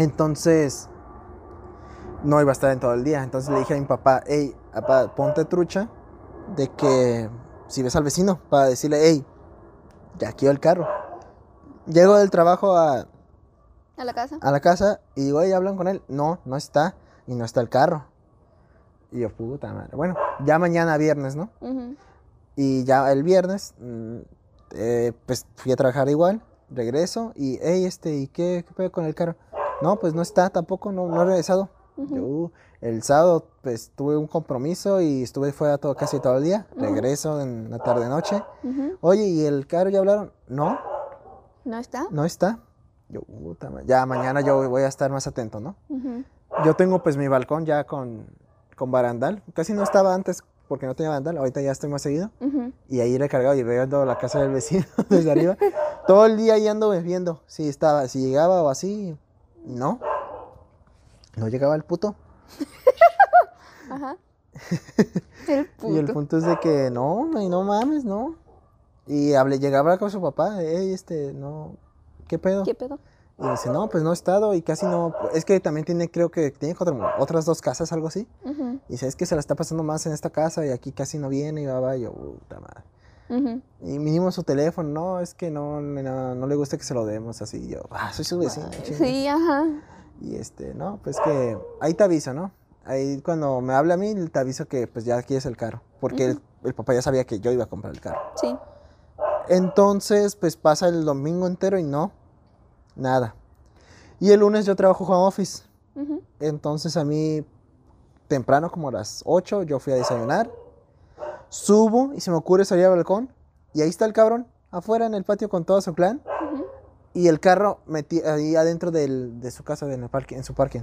Entonces, no iba a estar en todo el día. Entonces le dije a mi papá, hey, papá, ponte trucha de que si ves al vecino, para decirle, hey, ya quiero el carro. Llego del trabajo a, ¿A la casa? a la casa y digo, hey, hablan con él. No, no está. Y no está el carro. Y yo, puta madre. Bueno, ya mañana viernes, ¿no? Y ya el viernes, mm, eh, pues fui a trabajar igual, regreso y, hey, este, ¿y qué, qué pedo con el carro? No, pues no está tampoco, no, no he regresado. Yo, el sábado, pues tuve un compromiso y estuve fuera todo, casi todo el día. Regreso en la tarde-noche. Ujú. Oye, ¿y el carro ya hablaron? No, ¿No está? no está. Yo, puta ya mañana yo voy a estar más atento, ¿no? Yo tengo pues mi balcón ya con, con barandal. Casi no estaba antes porque no tenía barandal, ahorita ya estoy más seguido. Y ahí recargado y viendo la casa del vecino desde arriba. Todo el día ahí ando viendo si estaba, si llegaba o así. No. No llegaba el puto. Ajá. El puto. Y el punto es de que no, no, no mames, no. Y hablé, llegaba con su papá, hey, este, no, ¿qué pedo? ¿Qué pedo? Y dice, no, pues no he estado y casi no. Es que también tiene, creo que tiene otra- otras dos casas, algo así. Y dice, es que se la está pasando más en esta casa y aquí casi no viene y va, va. Y yo, puta madre. Y mínimo su teléfono, no, es que no, no, no le gusta que se lo demos así. Yo, ah, soy su vecino. chinga". Sí, ajá. Y este, no, pues que ahí te aviso, ¿no? Ahí cuando me habla a mí, te aviso que pues ya quieres el carro. Porque el, el papá ya sabía que yo iba a comprar el carro. Sí. Entonces, pues pasa el domingo entero y no, nada. Y el lunes yo trabajo home office. Entonces a mí, temprano, como a las 8, yo fui a desayunar. Subo y se me ocurre salir al balcón. Y ahí está el cabrón, afuera en el patio con todo su clan. Y el carro metí ahí adentro del- de su casa, en, el parque, en su parking.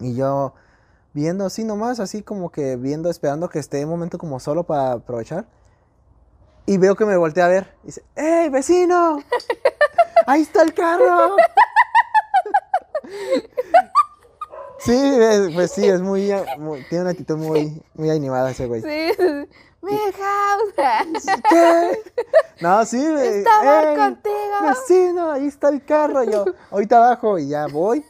Y yo viendo así nomás, así como que viendo, esperando que esté un momento como solo para aprovechar. Y veo que me voltea a ver. Y dice, ¡Ey, vecino! ¡Ahí está el carro! sí, es- pues sí, es muy, muy- tiene una actitud muy, muy animada ese güey. Sí. Milhouse. ¿Qué? No, sí, güey, Estaba "Ey, contigo. Vecino, ahí está el carro. Yo, ahorita abajo y ya voy.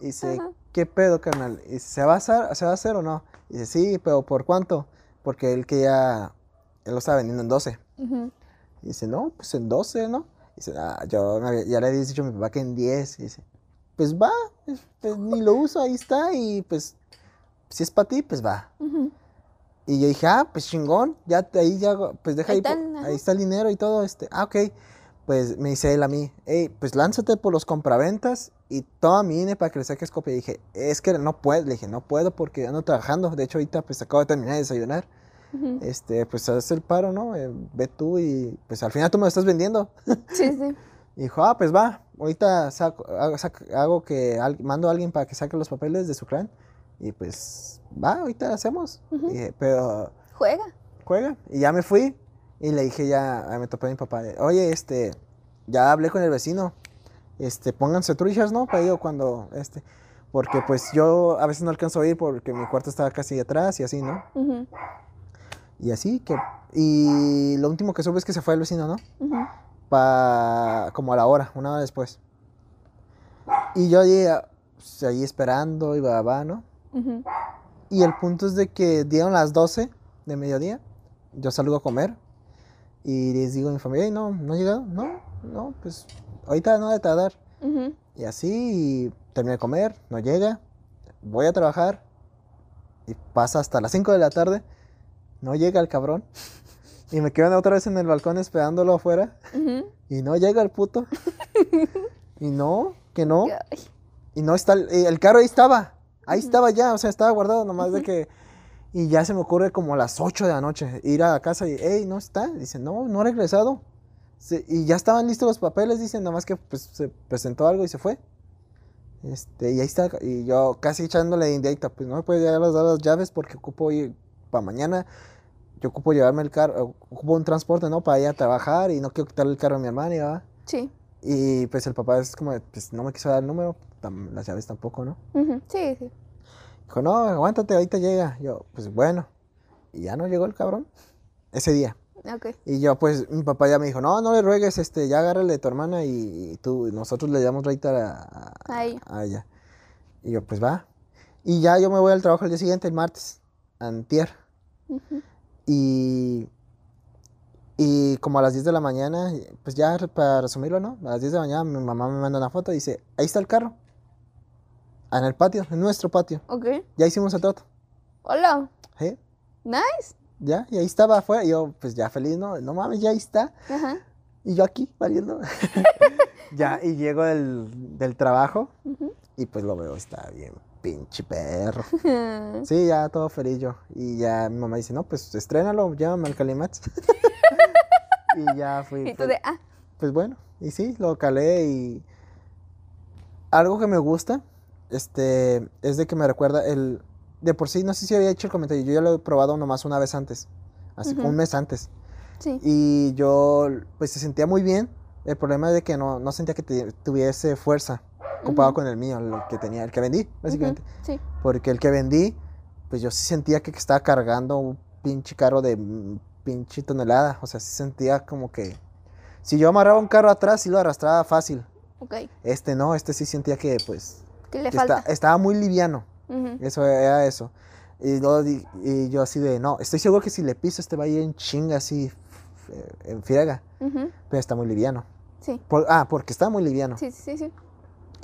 Y dice, ¿qué pedo, carnal? Y dice, ¿se va a hacer, ¿se va a hacer o no? Y dice, sí, pero ¿por cuánto? Porque él que ya, él lo estaba vendiendo en 12. Ujú. Y dice, no, pues en 12, ¿no? Y dice, ah, yo ya le había dicho a mi papá que en 10. Y dice, pues va, pues, ni lo uso, ahí está. Y pues, si es para ti, pues va. Y yo dije, ah, pues chingón, ya te- ahí ya, pues deja Ahí ahí, está el- ajá. ahí está el dinero y todo, este, ah, ok. Pues me dice él a mí, hey, pues lánzate por los compraventas y toma mi INE para que le saques copia. Y dije, es que no puedo, le dije, no puedo porque ando trabajando. De hecho, ahorita pues acabo de terminar de desayunar. Este, pues haz el paro, ¿no? Eh, ve tú y pues al final tú me lo estás vendiendo. Sí, sí. Y dijo, ah, pues va, ahorita saco- hago, que mando a alguien para que saque los papeles de su clan. Y pues va, ahorita hacemos. Y dije, pero Juega. juega. Y ya me fui y le dije ya, me topé a mi papá, oye, este, ya hablé con el vecino, este, pónganse truchas, ¿no? Para ello cuando, este, porque pues yo a veces no alcanzo a ir porque mi cuarto estaba casi atrás y así, ¿no? Y así que, y lo último que supe es que se fue el vecino, ¿no? Ujú. Pa, como a la hora, una hora después. Y yo ahí, ah, pues, ahí esperando y va, va, ¿no? Ujú. Y el punto es de que dieron las 12 de mediodía. Yo salgo a comer. Y les digo a mi familia, "Ey, no, no ha llegado. No, no, pues ahorita no de tardar. Ujú. Y así terminé de comer, no llega. Voy a trabajar. Y pasa hasta las 5 de la tarde. No llega el cabrón. Y me quedo otra vez en el balcón esperándolo afuera. Ujú. Y no llega el puto. y no, que no. Ay. Y no está, el, eh, el carro ahí estaba. Ahí estaba ya, o sea, estaba guardado nomás de que... Y ya se me ocurre como a las 8 de la noche ir a la casa y, hey, no está. Dice, no, no ha regresado. Se- y ya estaban listos los papeles, dicen, nomás que pues, se presentó algo y se fue. Este, y ahí está, y yo casi echándole indirecta, pues no me puede dar las llaves porque ocupo ir para mañana. Yo ocupo llevarme el carro, ocupo un transporte, ¿no? Para ir a trabajar y no quiero quitarle el carro a mi hermana, ¿verdad? Sí. Y pues el papá es como, pues no me quiso dar el número, las llaves tampoco, ¿no? Sí, sí. Dijo, no, aguántate, ahorita llega. Yo, pues bueno. Y ya no llegó el cabrón. Ese día. Ok. Y yo, pues, mi papá ya me dijo, no, no le ruegues, este, ya agárrale a tu hermana y, y tú, nosotros le damos reita a, a- A ella. a ella. Y yo, pues va. Y ya yo me voy al trabajo el día siguiente, el martes, antier. Ujú. Y, y como a las 10 de la mañana, pues ya para resumirlo, ¿no? A las 10 de la mañana mi mamá me manda una foto y dice, ahí está el carro. En el patio, en nuestro patio. Ok. Ya hicimos el trato. Hola. ¿eh? Nice. Ya, y ahí estaba afuera. Y yo, pues ya feliz, ¿no? No mames, ya ahí está. Ajá. Y yo aquí, valiendo. ya, y llego del, del trabajo y pues lo veo, está bien, pinche perro. Sí, ya todo feliz yo. Y ya mi mamá dice, no, pues estrénalo, llévame al Calimax. y ya fui. Y tú pues, de, ah, pues bueno, y sí, lo calé y algo que me gusta, este, es de que me recuerda el, de por sí, no sé si había hecho el comentario, yo ya lo he probado nomás una vez antes, así como un mes antes, sí. y yo, pues se sentía muy bien, el problema es de que no, no sentía que te- tuviese fuerza comparado Ujú. con el mío, lo que tenía, el que vendí, básicamente, Ujú. Sí. porque el que vendí, pues yo sí sentía que estaba cargando un pinche carro de mm, pinche tonelada, o sea, sí sentía como que... Si yo amarraba un carro atrás, sí lo arrastraba fácil. Ok. Este no, este sí sentía que pues ¿Qué le que está- falta? estaba muy liviano. Ujú. Eso era eso. Y, luego di- y yo así de, no, estoy seguro que si le piso este va a ir en chinga así, en friega. Ujú. Pero está muy liviano. Sí. Por- ah, porque está muy liviano. Sí, sí, sí.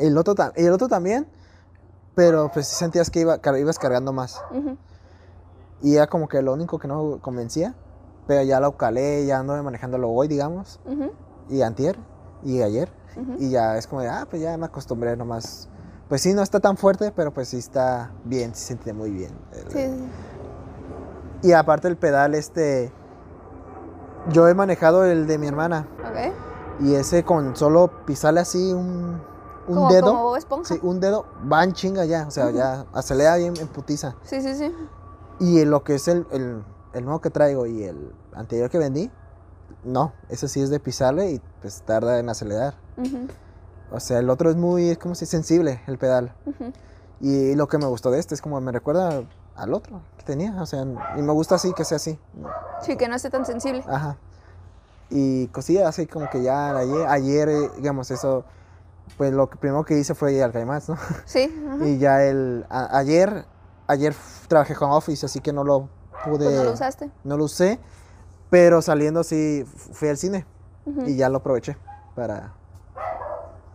El, otro el otro también, pero pues sí sentías que iba, ibas cargando más. Y era como que lo único que no convencía. Pero ya lo calé, ya ando manejándolo hoy, digamos. Y antier, y ayer. Y ya es como de, ah, pues ya me acostumbré nomás. Pues sí, no está tan fuerte, pero pues sí está bien, se siente muy bien. El- Sí, sí. Y aparte el pedal, este, yo he manejado el de mi hermana. Ok. Y ese con solo pisarle así un, un como, dedo. Como Bob Esponja. Sí, un dedo, va en chinga ya. O sea, ya acelera bien en putiza. Sí, sí, sí. Y lo que es el, el, el nuevo que traigo y el anterior que vendí, no, ese sí es de pisarle y pues tarda en acelerar. O sea, el otro es muy, es como si sensible, el pedal. Ujú. Y lo que me gustó de este es como me recuerda al otro que tenía. O sea, y me gusta así, que sea así. Sí, que no esté tan sensible. Ajá. Y cosillas así como que ya ayer, ayer eh, digamos, eso, pues lo que primero que hice fue ir al Caimás, ¿no? Sí. Y ya el, a- ayer, ayer trabajé con Office, así que no lo pude, Pues no lo usaste. no lo usé, pero saliendo sí fui al cine y ya lo aproveché para,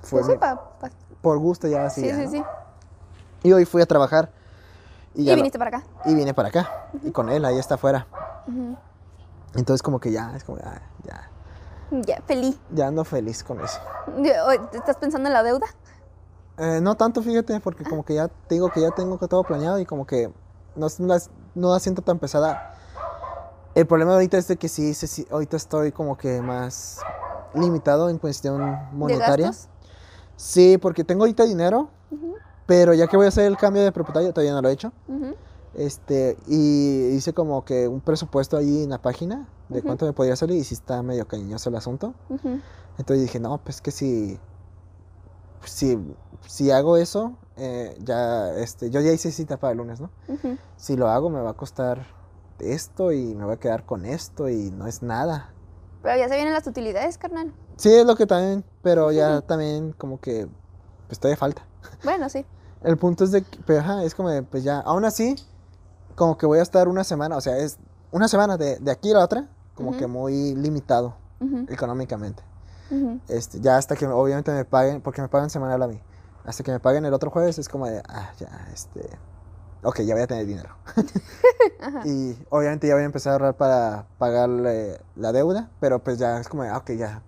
fue sí, mi- pa- pa- por gusto ya así. sí, ya, sí, ¿no? sí. Y hoy fui a trabajar y, Y, ya lo- viniste para acá. y vine para acá y con él, ahí está afuera. Entonces como que ya, es como, ah, ya, Ya, feliz. ya ando feliz con eso. Ya, oye, ¿te ¿Estás pensando en la deuda? Eh, no tanto, fíjate, porque como que ya te digo que ya tengo que todo planeado y como que no, no la, no la siento tan pesada. El problema ahorita es de que sí, sí, sí, ahorita estoy como que más limitado en cuestión ¿De monetaria. gastos? Sí, porque tengo ahorita dinero, pero ya que voy a hacer el cambio de propietario, todavía no lo he hecho. Ujú. Este, y hice como que un presupuesto ahí en la página de cuánto me podría salir y si está medio cariñoso el asunto. Entonces dije, no, pues que si, si, si hago eso, eh, ya, este, yo ya hice cita para el lunes, ¿no? Si lo hago me va a costar esto y me voy a quedar con esto y no es nada. Pero ya se vienen las utilidades, carnal. Sí, es lo que también, pero ya también como que, pues todavía falta. Bueno, sí. El punto es de que, pero, ajá, es como de, pues ya, aún así, como que voy a estar una semana, o sea, es una semana de, de aquí a la otra, como que muy limitado Ujú. económicamente. Este, ya hasta que obviamente me paguen, porque me pagan semanal a mí. Hasta que me paguen el otro jueves es como de, ah, ya, este, ok, ya voy a tener dinero. Y obviamente ya voy a empezar a ahorrar para pagarle la deuda, pero pues ya es como de, ah, ok, ya.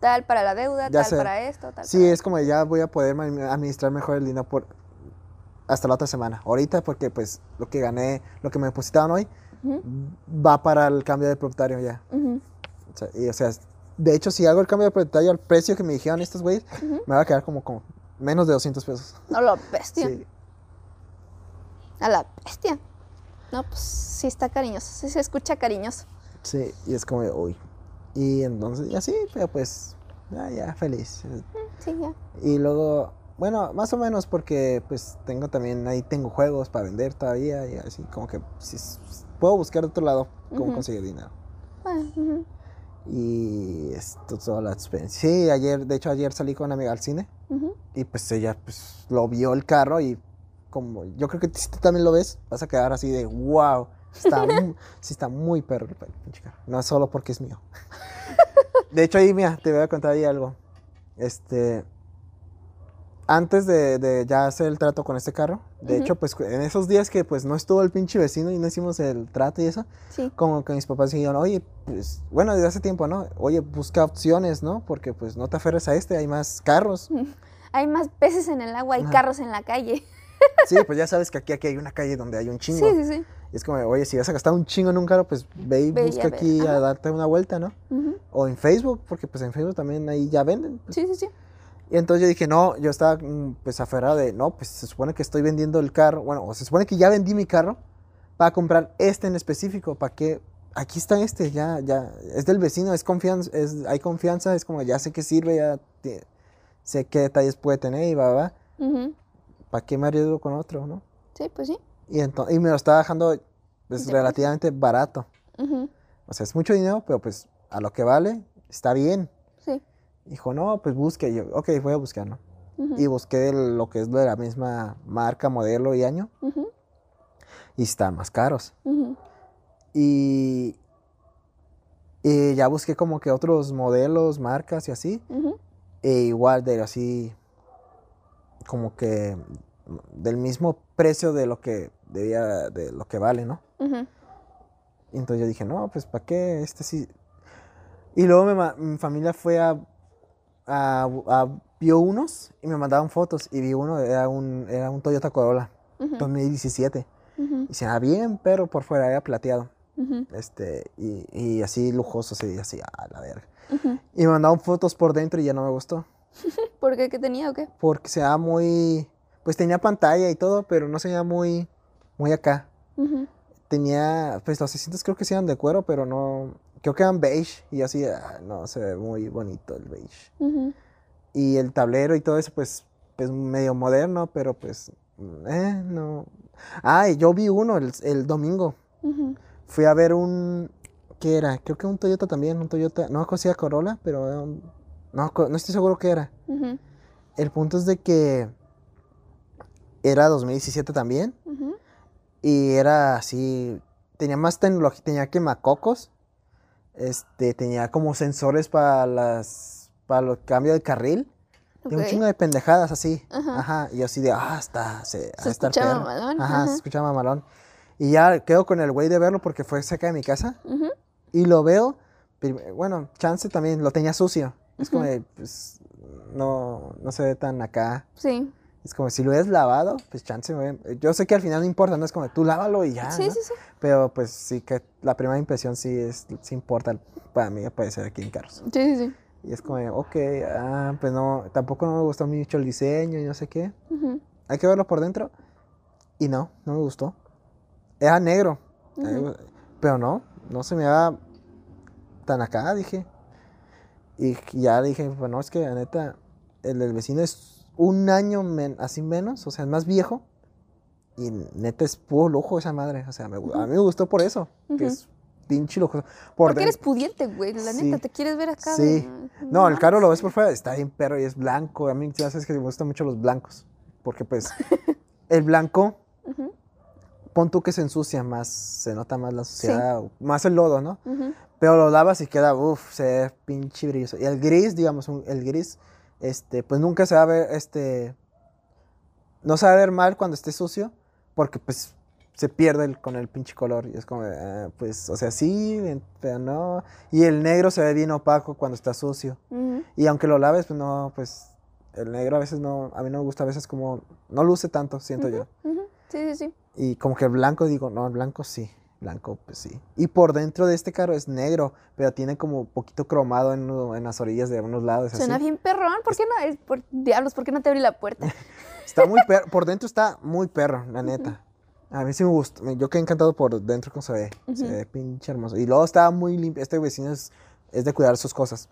Tal para la deuda, Ya tal sé. para esto, tal Sí, para es como de, ya voy a poder administrar mejor el dinero por hasta la otra semana. Ahorita porque pues lo que gané, lo que me depositaron hoy, va para el cambio de propietario ya. Ujú. O sea, y, o sea, de hecho, si hago el cambio de propietario al precio que me dijeron estos güeyes, me va a quedar como con menos de 200 pesos. No, la bestia. Sí. A la bestia. No, pues sí está cariñoso. Sí se escucha cariñoso. Sí, y es como uy. Y entonces, y así, pero pues, ya, ya, feliz. Sí, ya. Y luego, bueno, más o menos porque pues tengo también, ahí tengo juegos para vender todavía y así, como que si puedo buscar de otro lado cómo conseguir dinero. Ujú. Y esto toda la experiencia. Sí, ayer, de hecho ayer salí con una amiga al cine y pues ella pues lo vio el carro y como yo creo que si tú también lo ves, vas a quedar así de wow. Está muy, sí está muy perro el pinche carro. No solo porque es mío. De hecho ahí, mira, te voy a contar ahí algo. Este, antes de, de ya hacer el trato con este carro, de hecho, pues en esos días que pues no estuvo el pinche vecino y no hicimos el trato y eso, Sí. como que mis papás dijeron, oye, pues, bueno, desde hace tiempo, ¿no? Oye, busca opciones, ¿no? Porque pues no te aferres a este, hay más carros. Hay más peces en el agua y Ajá. carros en la calle. Sí, pues ya sabes que aquí, aquí hay una calle donde hay un Sí, chingo. sí, sí. Y es como, oye, si vas a gastar un chingo en un carro, pues ve y Ve y busca a aquí a darte una vuelta, ¿no? O en Facebook, porque pues en Facebook también ahí ya venden. pues. Sí, sí, sí. Y entonces yo dije, no, yo estaba mm, pues aferrado de, no, pues se supone que estoy vendiendo el carro, bueno, o se supone que ya vendí mi carro para comprar este en específico, para que, aquí está este, ya, ya, es del vecino, es confianza, es, hay confianza, es como, ya sé que sirve, ya te- sé qué detalles puede tener y va, va, Ujú. ¿para qué me arriesgo con otro, no? Sí, pues sí. Y, entonces, y me lo estaba dejando pues, relativamente barato, o sea, es mucho dinero, pero pues a lo que vale, está bien. Dijo, no, pues busque, Y yo, ok, voy a buscar, ¿no? Y busqué el- lo que es de la misma marca, modelo y año y están más caros. Y, y ya busqué como que otros modelos, marcas y así, e igual de así como que del mismo precio de lo que debía, de lo que vale, ¿no? Entonces yo dije, no, pues ¿para qué? Este sí. Y luego ma- mi familia fue a, a, a- vio unos y me mandaban fotos y vi uno, era un, era un Toyota Corolla. Ujú. 2017. Ujú. Y se veía bien, pero por fuera era plateado. Este, y, y así lujoso, así, así, a la verga. Y me mandaron fotos por dentro y ya no me gustó. ¿Por qué? ¿Qué tenía o qué? Porque se veía muy. Pues tenía pantalla y todo, pero no se veía muy. Muy acá. Tenía. Pues los asientos creo que sí eran de cuero, pero no. Creo que eran beige. Y así, ah, no, se ve muy bonito el beige. Y el tablero y todo eso, pues. Pues medio moderno, pero pues. Eh, no. Ah, y yo vi uno el, el domingo. Fui a ver un. ¿Qué era? Creo que un Toyota también, un Toyota. No conocía Corolla, pero era un- no, co- no estoy seguro qué era. El punto es de que era 2017 también. Y era así. Tenía más tecnología, tenía quemacocos. Este, tenía como sensores para las. para los cambios de carril. Tenía un Ok. chingo de pendejadas así. Ajá. Ajá. Y yo así de, ah, está. Se, de estar escuchaba perro". mamalón, Ajá, ajá. se escuchaba mamalón. Y ya quedo con el güey de verlo porque fue cerca de mi casa. Y lo veo, bueno, chance también lo tenía sucio. Es como, de, pues, no, no se ve tan acá. Sí. Es como, si lo hubieras lavado, pues chance. Yo sé que al final no importa, no es como, tú lávalo y ya. sí, ¿no? sí, sí. Pero pues sí que la primera impresión sí, es, sí importa para mí aparecer aquí en carros. Sí, sí, sí. Y es como, ok, ah, pues no, tampoco no me gustó mucho el diseño y no sé qué. Ujú. Hay que verlo por dentro. Y no, no me gustó. Era negro. Ujú. Eh, Pero no, no se me daba tan acá, dije. Y ya dije, bueno, es que la neta, el del vecino es un año men- así menos, o sea, es más viejo. Y neta es puro lujo esa madre. O sea, me a mí me gustó por eso, que es pinche lujoso. Por Porque eres pudiente, güey. La Sí. neta, te quieres ver acá. Sí. No, el carro lo ves por fuera, está bien perro y es blanco. A mí ya sabes que me gustan mucho los blancos. Porque pues el blanco, Ujú. pon tú que se ensucia más, se nota más la suciedad, más el lodo, ¿no? Pero lo lavas y queda, uff, se ve pinche brilloso. Y el gris, digamos, un- el gris, este, pues nunca se va a ver, este, no se va a ver mal cuando esté sucio, porque pues se pierde el- con el pinche color. Y es como, ah, pues, o sea, sí, pero no. Y el negro se ve bien opaco cuando está sucio. Y aunque lo laves, pues no, pues el negro a veces no, a mí no me gusta, a veces como, no luce tanto, siento yo. Sí, sí, sí. Y como que el blanco, digo, no, el blanco sí, blanco pues sí. Y por dentro de este carro es negro, pero tiene como poquito cromado en, en las orillas de unos lados. Suena así. bien perrón. ¿Por qué no? Es por diablos, ¿por qué no te abrí la puerta? Está muy perro, por dentro está muy perro, la neta. A mí sí me gusta, yo quedé encantado por dentro cómo se ve, se ve pinche hermoso. Y luego estaba muy limpio, este vecino es, es de cuidar sus cosas.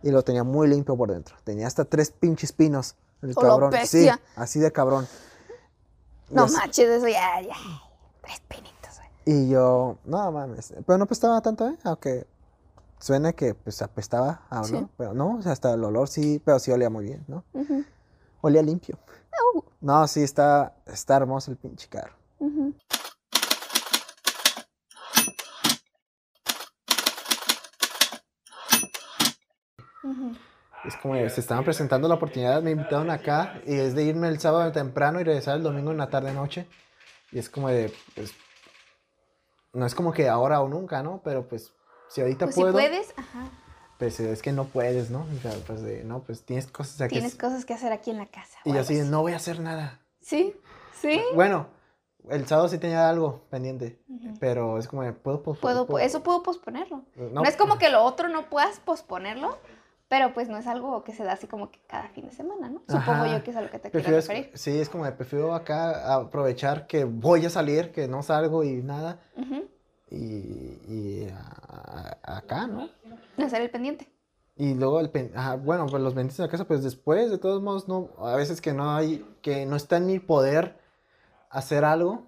Y lo tenía muy limpio por dentro. Tenía hasta tres pinches pinos. El ¡Oh, cabrón. Sí, así de cabrón. No manches, eso ya, ya. Tres güey. Y yo, no mames. Pero no apestaba tanto, ¿eh? Aunque suena que pues apestaba a Sí. olor. Pero no, o sea, hasta el olor sí, pero sí olía muy bien, ¿no? Olía limpio. Au. No, sí, está, está hermoso el pinche carro. Es como se estaban presentando la oportunidad, me invitaron acá y es de irme el sábado temprano y regresar el domingo en la tarde noche. Y es como de, pues, no es como que ahora o nunca, ¿no? Pero pues, si ahorita Pues si puedo, puedes, ajá. pues es que no puedes, ¿no? O sea, pues de, no, pues tienes cosas aquí. Tienes cosas que hacer aquí en la casa. Y yo así, no voy a hacer nada. Sí, sí. Bueno, el sábado sí tenía algo pendiente, pero es como puedo, pos- Puedo, puedo- eso puedo posponerlo. No, No, es como que lo otro no puedas posponerlo, pero pues no es algo que se da así como que cada fin de semana, ¿no? Supongo yo que es a lo que te Prefiero, quieres referir. sí, es como de, prefiero acá aprovechar que voy a salir, que no salgo y nada. Y, y a- a- acá, ¿no? Hacer el pendiente. Y luego el pen- ajá, bueno, pues los pendientes en la casa, pues después, de todos modos, no, a veces que no hay, que no está en mi poder hacer algo,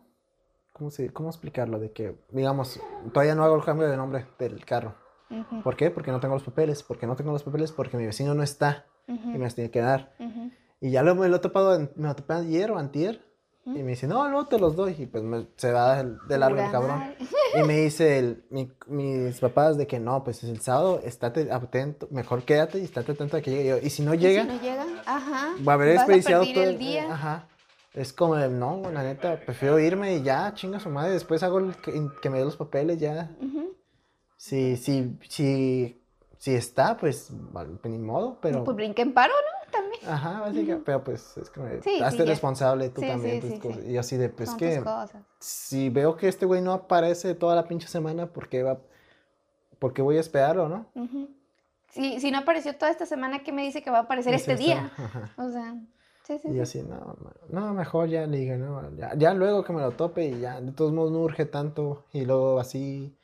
¿cómo se, cómo explicarlo? De que, digamos, todavía no hago el cambio de nombre del carro. ¿Por qué? Porque no tengo los papeles, porque no tengo los papeles, porque mi vecino no está ujú, y me los tiene que dar. Y ya lo, me lo he topado, en- me lo topé ayer o antier, y me dice, no, no te los doy, y pues me- se va el- de largo el cabrón. Y me dice el- mi- mis papás de que no, pues es el sábado, estate atento, mejor quédate y estate atento a que llegue yo. Y si no ¿Y llega, Si no llega, ajá. va a haber desperdiciado todo el día. Ajá. Es como, de, no, la neta, prefiero irme y ya, chinga su madre, después hago el que, que me dé los papeles, ya. Ujú. Si, si, si, si está, pues, pues, ni modo, pero... Pues brinca en paro, ¿no? También. Ajá, básicamente, pero pues es como, Sí, sí, hazte ya. responsable tú Sí, también. sí, sí, cosas. sí. Y así de, pues Son que si veo que este güey no aparece toda la pinche semana, ¿por qué va? Porque voy a esperarlo, ¿no? Ujú. Si, si no apareció toda esta semana, ¿qué me dice que va a aparecer este día? ajá. O sea, sí, sí, Y sí. así, no, no, mejor ya le digo, no, ya, ya luego que me lo tope y ya, de todos modos no urge tanto y luego así,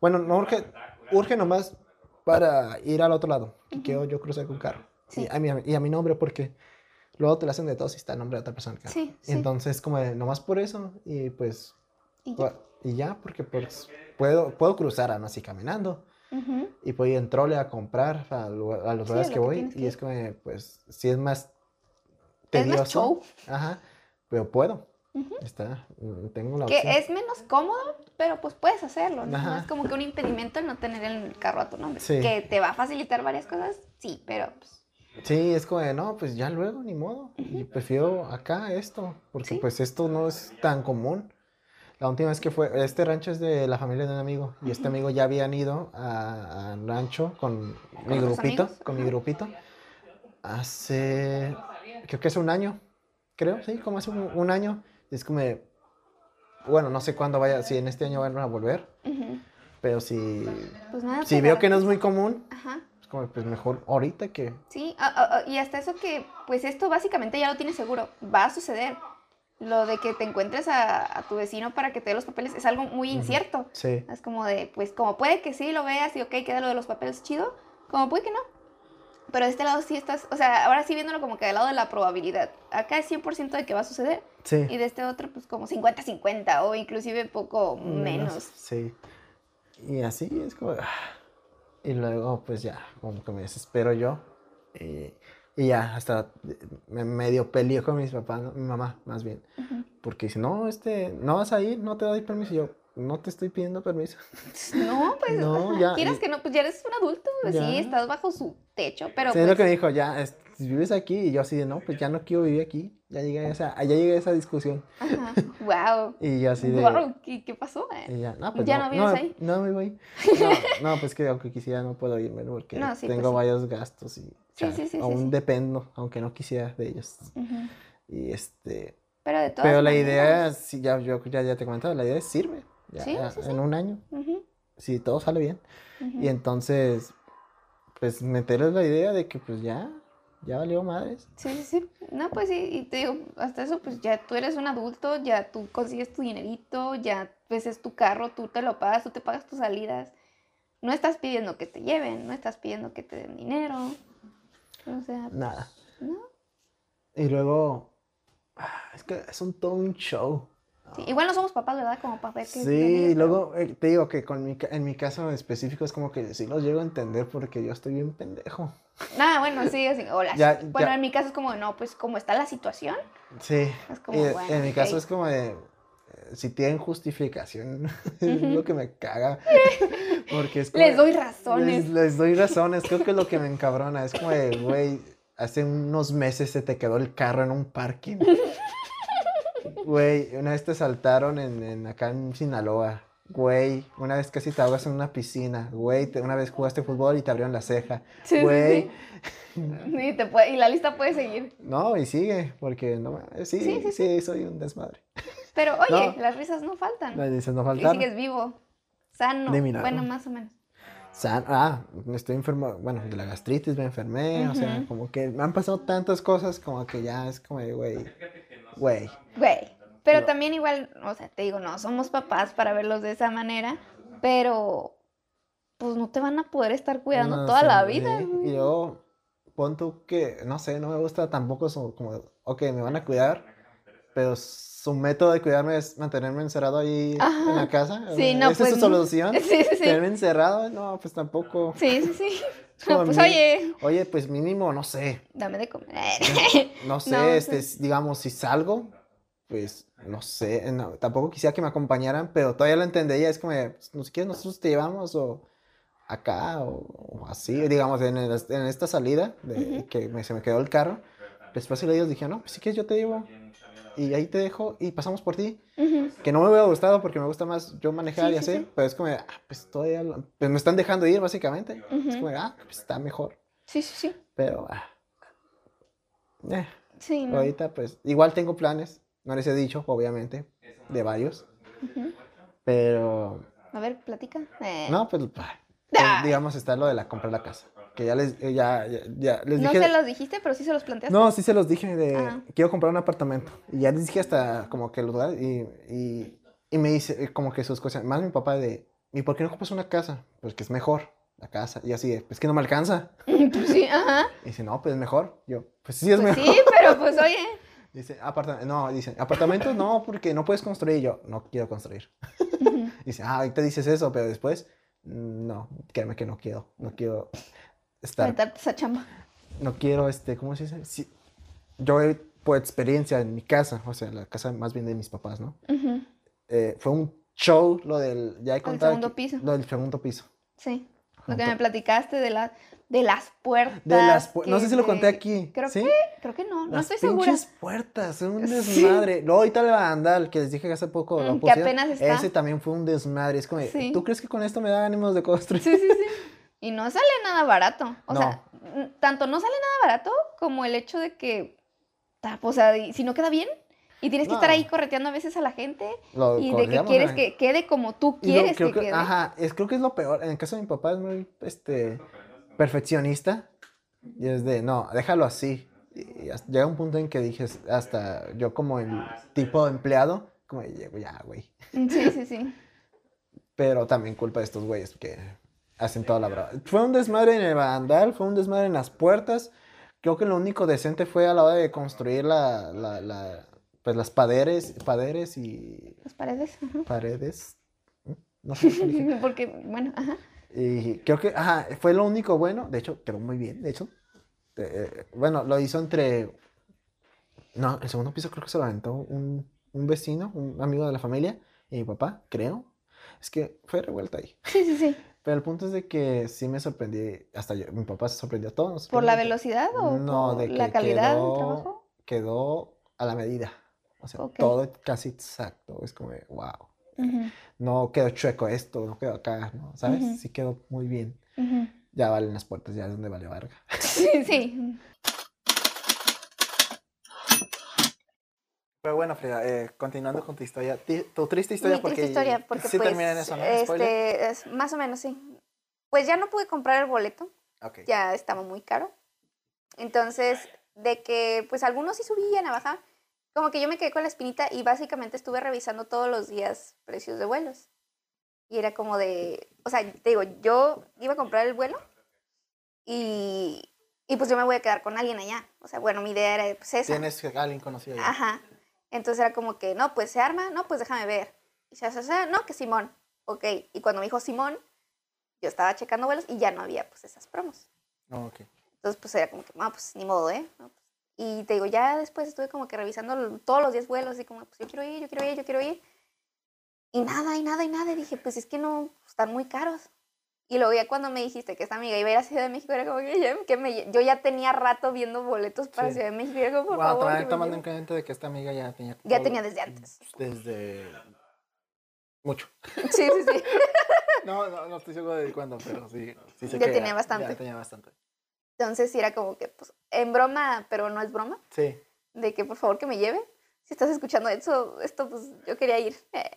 bueno, no urge, urge nomás para ir al otro lado, que quiero yo cruzar con carro. Sí. Y, a mi, y a mi nombre porque luego te lo hacen de todos y está el nombre de otra persona. Sí, sí. entonces como de, nomás por eso y pues, Y ya. y ya, porque pues puedo, puedo cruzar aún así caminando. Ujú. Y puedo ir en trole a comprar a, los Sí, lugares a que lo voy. que y es que, pues, sí es más Es más tedioso. show. Ajá. Pero puedo. Está. mm, Tengo la opción. Que es menos cómodo, pero pues puedes hacerlo. No es como que un impedimento el no tener el carro a tu nombre. Sí. Que te va a facilitar varias cosas, sí, pero pues, Sí, es como de, no, pues ya luego, ni modo. Y prefiero acá esto. Porque Sí. pues esto no es tan común. La última vez que fue, este rancho es de la familia de un amigo. Y este amigo ya habían ido a- al rancho con mi grupito. amigos? Con mi grupito. Hace, creo que hace un año. Creo, sí, como hace un, un año. Es como de, bueno, no sé cuándo vaya, si en este año van a volver. Pero si, pues nada. si veo que no es muy común, Ajá. es como, pues mejor ahorita que... Sí, ah, ah, ah, y hasta eso que, pues esto básicamente ya lo tienes seguro, va a suceder. Lo de que te encuentres a, a tu vecino para que te dé los papeles es algo muy incierto. Sí. Es como de, pues como puede que sí lo veas y ok, queda lo de los papeles chido, como puede que no. Pero de este lado sí estás, o sea, ahora sí viéndolo como que del lado de la probabilidad. Acá es 100% de que va a suceder Sí. y de este otro pues como 50-50 o inclusive poco menos. Sí. Y así es como. ah. Y luego, pues ya, como que me desespero yo. Y, y ya, hasta me medio peleé con mis papás, mi mamá, más bien. Porque dice, no, este, no vas a ir, no te doy permiso. Y yo, no te estoy pidiendo permiso. No, pues No, ya, quieras y- que no, pues ya eres un adulto, pues, Ya. sí, estás bajo su techo, pero Sí, pues... es lo que me dijo, ya, es- vives aquí. Y yo así de, no, pues ya no quiero vivir aquí. Ya llegué a esa, ya llegué a esa discusión. Ajá, wow. Y yo así de. Wow, ¿qué, qué pasó? eh? Y ya, no, pues ¿Ya no, no vives no, ahí? No, me voy. No, no, pues que aunque quisiera no puedo irme porque sí, pues tengo sí. varios gastos y Sí, aún dependo, aunque no quisiera de ellos. Y este, Pero de todas pero la maneras, idea, sí, ya, yo ya, ya te he comentado, la idea es irme. Ya, Sí, ya, sí, sí. en un año, si todo sale bien. Y entonces, pues meterles la idea de que pues ya, ya valió madres. Sí, sí, sí. No, pues sí, y te digo, hasta eso, pues ya tú eres un adulto, ya tú consigues tu dinerito, ya pues es tu carro, tú te lo pagas, tú te pagas tus salidas. No estás pidiendo que te lleven, no estás pidiendo que te den dinero. O sea, Nada. no. Y luego, ah, es que es un todo un show. Sí, Igual no somos papás, ¿verdad? Como qué Sí, y luego eh, te digo que con mi, en mi caso específico es como que sí los llego a entender porque yo estoy bien pendejo. Ah, bueno, sí, así. o la- Ya, bueno, ya. en mi caso es como, no, pues como está la situación. Sí. Es como, y bueno, en mi caso ok. es como de, eh, si tienen justificación, es Ujú. lo que me caga. Porque es como Les doy razones. Les, les doy razones, creo que es lo que me encabrona. Es como de, güey, hace unos meses se te quedó el carro en un parking. Güey, una vez te saltaron en, en- acá en Sinaloa. Güey, una vez casi te ahogas en una piscina. Güey, te- una vez jugaste fútbol y te abrieron la ceja. Sí, Güey, sí. Sí, te puede- y la lista puede seguir. no, y sigue, porque no, sí, Sí, sí, sí, soy un desmadre. Pero oye, No. las risas no faltan. Me dices, no Y faltaron. sigues vivo, sano. De. Bueno, más o menos. San- ah, estoy enfermo, bueno, de la gastritis me enfermé, o sea, como que me han pasado tantas cosas como que ya es como de, güey, güey. Güey. Pero No. también igual, o sea, te digo, no somos papás para verlos de esa manera, pero pues no te van a poder estar cuidando No toda la vida. Y güey. yo, pon tú que, no sé, no me gusta tampoco su, como, ok, me van a cuidar, pero su método de cuidarme es mantenerme encerrado ahí Ajá. en la casa. Sí, ¿Esa no, es pues, su solución? Sí, sí, sí. ¿Tenerme encerrado? No, pues tampoco. Sí, sí, sí. No, pues oye, Oye, pues mínimo, no sé, dame de comer. no sé, No, este, sí. digamos, si salgo, pues, no sé, no, tampoco quisiera que me acompañaran, pero todavía lo entendería, es como, no sé, ¿quieres nosotros te llevamos o acá o, o así, digamos, en, el- en esta salida de que me- se me quedó el carro, después ellos dijeron, no, pues si quieres yo te llevo y ahí te dejo y pasamos por ti, que no me hubiera gustado porque me gusta más yo manejar Sí, y sí, así, sí. pero es como, ah, pues todavía, lo- pues me están dejando ir básicamente, es como, ah, pues está mejor, Sí, sí, sí. pero, ah, eh. Sí, no. Ahorita, pues, igual tengo planes, no les he dicho, obviamente, de varios, pero, A ver, platica. Eh, no, pues, Ah. eh, digamos, está lo de la comprar la casa, que ya les, eh, ya, ya, ya les no dije, se los dijiste, pero sí se los planteaste. no, sí se los dije de, Ah. quiero comprar un apartamento, y ya les dije hasta como que el lugar, y, y, y me dice, como que sus cosas, más mi papá de, ¿y por qué no compras una casa? Pues que es mejor, la casa, y así de, pues que no me alcanza, Pues sí, ajá. y dice, no, pues es mejor, yo, pues sí es Pues mejor. sí, pero pues oye. Dice, aparta no, dice, apartamentos no, porque no puedes construir. Y yo, no quiero construir. Dice, ah, ahorita dices eso, pero después, mm, no, créeme que no quiero. No quiero estar, Aventarte esa chamba. no quiero, este, ¿cómo se dice? Sí, yo, por experiencia en mi casa, o sea, la casa más bien de mis papás, ¿no? Eh, fue un show lo del, ya he contado. segundo aquí, piso. Lo del segundo piso. Sí. Lo que me platicaste de, la, de las puertas. De las, pu- no que sé si lo conté aquí. Creo ¿sí? que, creo que no, no Las estoy segura. pinches puertas, son un Sí. desmadre. Luego ahorita el que les dije que hace poco lo Mm, que apenas está. Ese también fue un desmadre. Es como, Sí. ¿tú crees que con esto me da ánimos de construir? Sí, sí, sí. Y no sale nada barato. O No. sea, tanto no sale nada barato como el hecho de que, o sea, si no queda bien y tienes que estar ahí correteando a veces a la gente Lo y de que quieres que quede como tú lo- quieres creo que, quede. Ajá, es, creo que es lo peor. En el caso de mi papá es muy este, perfeccionista. Y es de, no, déjalo así. Y llega un punto en que dije, hasta yo como el tipo de empleado, como "Llego ya, güey. Sí, sí, sí. Pero también culpa de estos güeyes que hacen toda la brava. Fue un desmadre en el barandal, fue un desmadre en las puertas. Creo que lo único decente fue a la hora de construir la, la, la- pues las paredes, paredes y Las paredes. ajá. paredes. ¿Mm? No sé. Porque, bueno, ajá. Y creo que, ajá, fue lo único bueno. De hecho, quedó muy bien, de hecho. Eh, bueno, lo hizo entre... No, el segundo piso creo que se lo aventó un, un vecino, un amigo de la familia, y mi papá, creo. Es que fue revuelta ahí. Sí, sí, sí. Pero el punto es de que sí me sorprendí, hasta yo, mi papá se sorprendió a todos. ¿Por la velocidad o No, por de la que calidad quedó- del trabajo? Quedó a la medida. O sea, Ok. todo casi exacto. Es como, de, No quedó chueco esto, no quedó acá, ¿no? ¿Sabes? Ujú. Sí quedó muy bien. Ya valen las puertas, ya es donde vale verga. Sí, sí. Pero bueno, Frida, eh, continuando con tu historia, tu triste historia, Mi porque, triste historia, porque sí pues, termina en eso, ¿no? Este, es, más o menos, sí. Pues ya no pude comprar el boleto, ya estaba muy caro. Entonces, de que pues algunos sí subían a bajar, como que yo me quedé con la espinita y básicamente estuve revisando todos los días precios de vuelos. Y era como de, o sea, te digo, yo iba a comprar el vuelo y, y pues yo me voy a quedar con alguien allá. O sea, bueno, mi idea era pues esa. Tienes a alguien conocido ya. Ajá. Entonces era como que, no, pues se arma, no, pues déjame ver. Y ya, ya, ya, no, que Simón. Ok. Y cuando me dijo Simón, yo estaba checando vuelos y ya no había pues esas promos. Oh, ok. Entonces pues era como que, no, pues ni modo, ¿eh? No, pues. Y te digo, ya después estuve como que revisando todos los 10 vuelos y como, pues yo quiero ir, yo quiero ir, yo quiero ir. Y nada, y nada, y nada. Y dije, pues es que no, están muy caros. Y luego ya cuando me dijiste que esta amiga iba a ir a Ciudad de México, era como que, ya- que me- yo ya tenía rato viendo boletos para Sí. Ciudad de México. Era como, por Bueno, favor, tomando en lleven". cuenta de que esta amiga ya tenía. Ya todo- tenía desde antes. Desde. Mucho. Sí, sí, sí. No, no, no estoy seguro de cuándo, pero sí. sí sé Ya que tenía bastante. Ya tenía bastante. Entonces sí era como que, pues, en broma, pero no es broma, Sí. de que por favor que me lleve. Si estás escuchando esto, esto pues yo quería ir. Eh,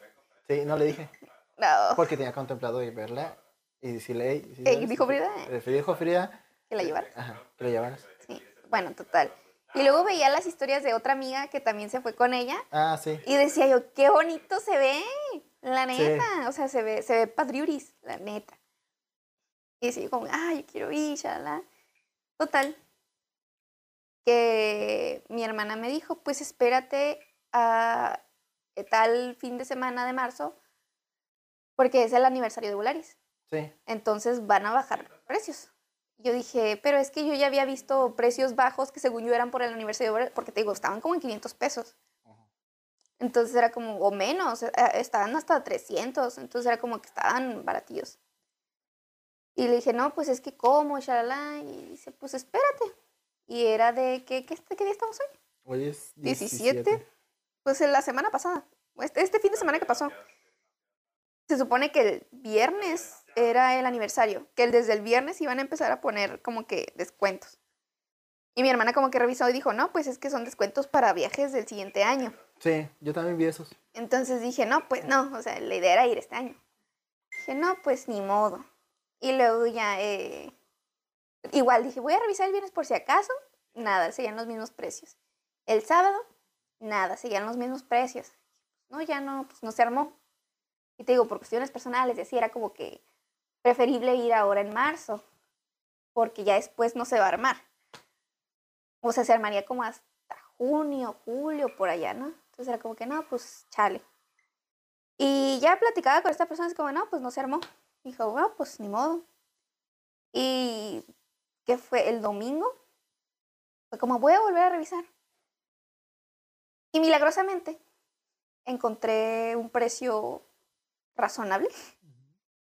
Sí, no le dije. no. Porque tenía contemplado ir verla y decirle. "Ey, ¿sí Ey, sabes? dijo Frida. Eh, dijo Frida. Que la llevara. Ajá, que la llevaras. Sí. Bueno, total. Y luego veía las historias de otra amiga que también se fue con ella Ah, sí. y decía yo, qué bonito se ve, la Sí. neta. O sea, se ve, se ve padriuris, la neta. Y decía yo como, ay, yo quiero ir, shalala. Total. Que mi hermana me dijo, pues espérate a tal fin de semana de marzo, porque es el aniversario de Volaris. Sí. Entonces van a bajar precios. Yo dije, pero es que yo ya había visto precios bajos que según yo eran por el aniversario, de Volaris, porque te digo, estaban como en 500 pesos. Entonces era como, o menos, eh, estaban hasta 300, entonces era como que estaban baratillos. Y le dije, no, pues es que como, shalala, y dice, pues espérate. Y era de, ¿qué, qué, qué día estamos hoy? Hoy es 17. 17. Pues en la semana pasada, este, este fin de semana que pasó. Se supone que el viernes era el aniversario, que desde el viernes iban a empezar a poner como que descuentos. Y mi hermana como que revisó y dijo, no, pues es que son descuentos para viajes del siguiente año. Sí, yo también vi esos. Entonces dije, no, pues no, o sea, la idea era ir este año. Dije, no, pues ni modo. Y luego ya, eh, igual dije, voy a revisar el viernes por si acaso. Nada, seguían los mismos precios. El sábado, nada, seguían los mismos precios. No, ya no, pues no se armó. Y te digo, por cuestiones personales, y así era como que preferible ir ahora en marzo, porque ya después no se va a armar. O sea, se armaría como hasta junio, julio, por allá, ¿no? Entonces era como que, no, pues chale. Y ya platicaba con esta persona, es como, no, pues no se armó. Dijo, bueno, pues ni modo. Y que fue el domingo, fue como, voy a volver a revisar. Y milagrosamente encontré un precio razonable,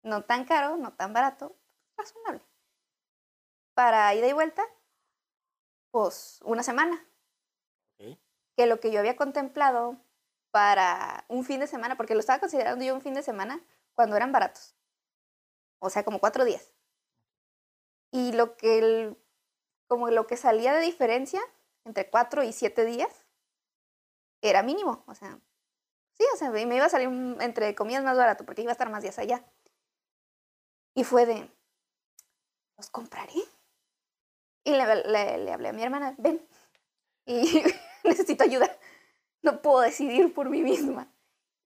no tan caro, no tan barato, razonable. Para ida y vuelta, pues una semana que lo que yo había contemplado para un fin de semana, porque lo estaba considerando yo un fin de semana cuando eran baratos. O sea, como cuatro días. Y lo que, el- como lo que salía de diferencia entre cuatro y siete días era mínimo. O sea, sí, o sea, me iba a salir entre comillas más barato porque iba a estar más días allá. Y fue de, ¿los compraré? Y le, le- le hablé a mi hermana, ven, y necesito ayuda. No puedo decidir por mí misma.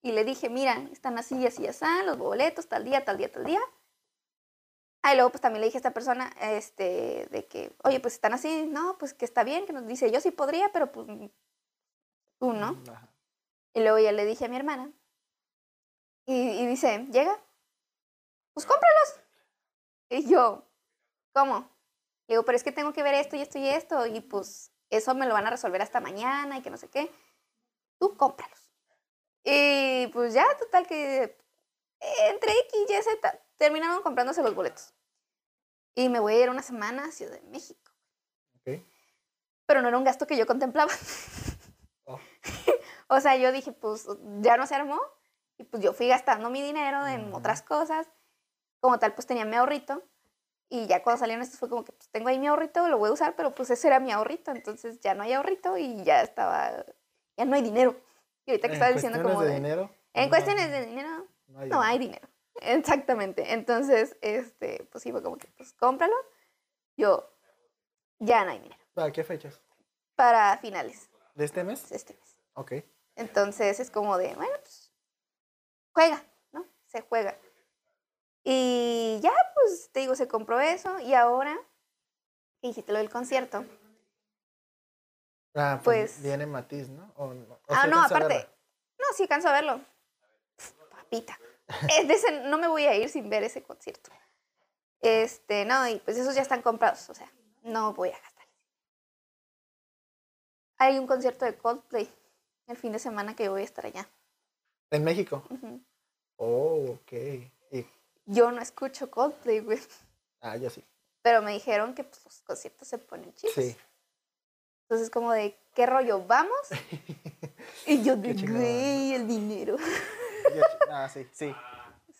Y le dije, mira, están así, así, así, los boletos, tal día, tal día, tal día. Ah, y luego pues también le dije a esta persona, este, de que, oye, pues están así, no, pues que está bien, que nos dice, yo sí podría, pero pues tú no. Mm, Ajá. Y luego ya le dije a mi hermana. Y, y dice, llega, pues cómpralos. Y yo, ¿cómo? Le digo, pero es que tengo que ver esto y esto y esto. Y pues eso me lo van a resolver hasta mañana y que no sé qué. Tú cómpralos. Y pues ya, total que entre X Y, Z, terminaron comprándose los boletos. Y me voy a ir una semana a Ciudad de México. Pero no era un gasto que yo contemplaba. Oh. O sea, yo dije, pues ya no se armó. Y pues yo fui gastando mi dinero en Ujú. otras cosas. Como tal, pues tenía mi ahorrito. Y ya cuando salieron estos fue como que, pues tengo ahí mi ahorrito, lo voy a usar, pero pues ese era mi ahorrito. Entonces ya no hay ahorrito y ya estaba, ya no hay dinero. Y ahorita que estaba diciendo como de de, dinero. en no- cuestiones de dinero, No hay. no hay dinero. Exactamente. Entonces, este, pues sí fue como que, pues cómpralo. Yo, ya no hay dinero. ¿Para qué fechas? Para finales ¿De este mes? de este mes. Ok. Entonces es como de, bueno, pues juega, ¿no? Se juega. Y ya, pues te digo, se compró eso y ahora que dijiste lo del concierto. Ah, pues, Pues- viene Matiz, ¿no? O, no- o Ah, no, aparte. No, sí alcanzo a verlo. Papita. Es de ese- no me voy a ir sin ver ese concierto. Este, no, y pues esos ya están comprados, o sea, no voy a gastar. Hay un concierto de Coldplay el fin de semana que yo voy a estar allá. En México. Oh, ok. Y, Yo no escucho Coldplay, güey, ah, yo sí. pero me dijeron que pues, los conciertos se ponen chidos. Sí. Entonces, como de, ¿qué rollo? ¿Vamos? Y yo güey, el dinero. Yo- ah, sí, sí.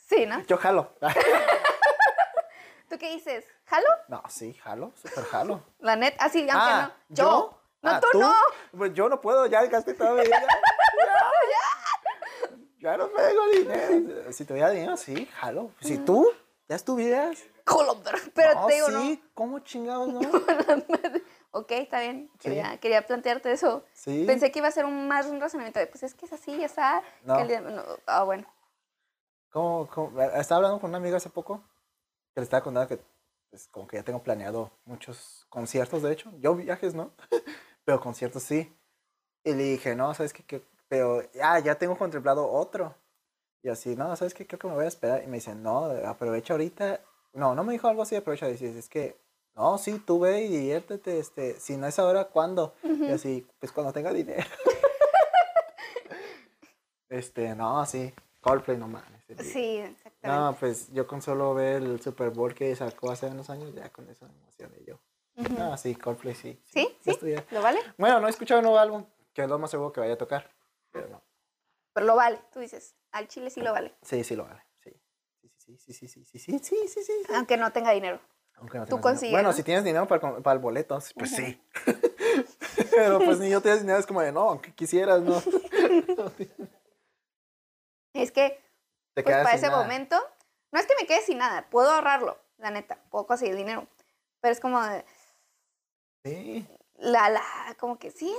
Sí, ¿no? Yo jalo. ¿Tú qué dices? ¿Jalo? No, sí, jalo, súper jalo. La neta, así, aunque Ah, no. Yo. No, Ah, tú, no. Pues yo no puedo, ya gasté todo mi dinero. Ya, ya no tengo dinero. Si tuviera dinero, sí, jalo. Si tú ya estuvieras. Jolo, pero, no, te digo, sí, ¿cómo chingados no? ok, está bien. Sí. Quería, quería plantearte eso. Sí. Pensé que iba a ser un, más un razonamiento de, pues es que es así, ya está. No. día- no, Ah, bueno. ¿Cómo, cómo? Estaba hablando con una amiga hace poco que le estaba contando que pues, como que ya tengo planeado muchos conciertos, de hecho. Yo viajes, ¿no? Pero conciertos sí. Y le dije, no, ¿sabes qué? qué? Pero ya, ya tengo contemplado otro. Y así, no, ¿sabes qué? Creo que me voy a esperar. Y me dice, no, aprovecha ahorita. No, no me dijo algo así, aprovecha. Dice, es que, no, sí, tú ve y diviértete. Este, si no es ahora, ¿cuándo? Y así, pues cuando tenga dinero. este, no, sí. Coldplay, no mames. Sí, exactamente. No, pues yo con solo ver el Super Bowl que sacó hace unos años, ya con eso me emocioné yo. Ujú. No, sí, Coldplay sí. ¿Sí? ¿Sí? ¿Lo vale? Bueno, no he escuchado un nuevo álbum, que es lo más seguro que vaya a tocar. Pero no. Pero lo vale, tú dices. Al chile sí lo vale. Sí, sí lo vale. Sí, sí, sí, sí, sí, sí, sí, sí, sí, sí, sí. Aunque no tenga dinero. Aunque no Tú consigues, Bueno, ¿no? si tienes dinero para, para el boleto, pues sí. Pero pues ni yo tienes dinero, es como de no, aunque quisieras, no. Es que pues para ese nada. momento, no es que me quede sin nada, puedo ahorrarlo, la neta, puedo conseguir dinero. Pero es como de, Sí. la, la, como que sí